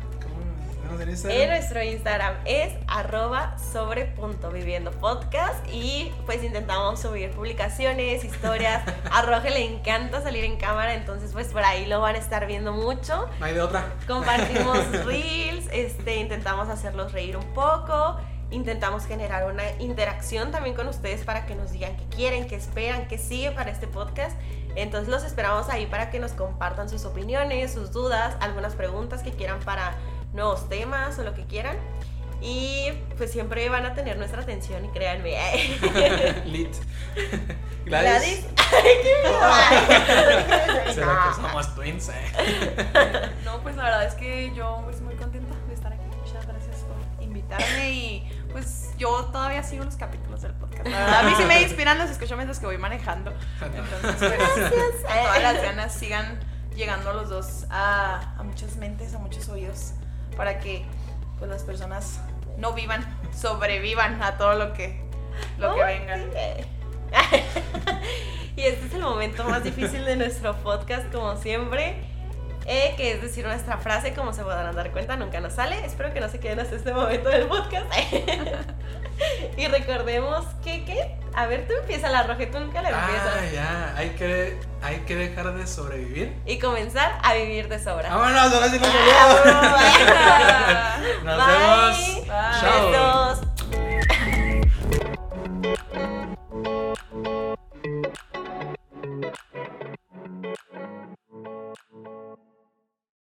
En nuestro Instagram es arroba sobre punto viviendo podcast y pues intentamos subir publicaciones, historias. <laughs> A Roge le encanta salir en cámara, entonces pues por ahí lo van a estar viendo mucho. No hay de otra. Compartimos <laughs> reels, este, intentamos hacerlos reír un poco, intentamos generar una interacción también con ustedes para que nos digan qué quieren, qué esperan, qué sigue para este podcast. Entonces los esperamos ahí para que nos compartan sus opiniones, sus dudas, algunas preguntas que quieran para nuevos temas o lo que quieran. Y pues siempre van a tener nuestra atención y créanme. <laughs> Lit. <laughs> Gladys. Ay, qué Se ve que somos twins, eh. No, pues la verdad es que yo pues muy contenta de estar aquí. Muchas gracias por invitarme y pues yo todavía sigo los capítulos del podcast. La verdad, a mí sí me inspiran, los escucho mientras que voy manejando. Entonces, pues, todas las ganas sigan llegando los dos a, a muchas mentes, a muchos oídos, para que pues las personas no vivan, sobrevivan a todo lo que, lo que venga. <laughs> y este es el momento más difícil de nuestro podcast, como siempre. eh, que es decir nuestra frase, como se podrán dar cuenta, nunca nos sale. Espero que no se queden hasta este momento del podcast. <laughs> y recordemos que, ¿qué? A ver, tú empieza la roja, tú nunca la ah, empiezas. Ah, ya. Hay que, hay que dejar de sobrevivir. Y comenzar a vivir de sobra. Ah, Vámonos, ahora sí nos vemos. <laughs> Nos vemos.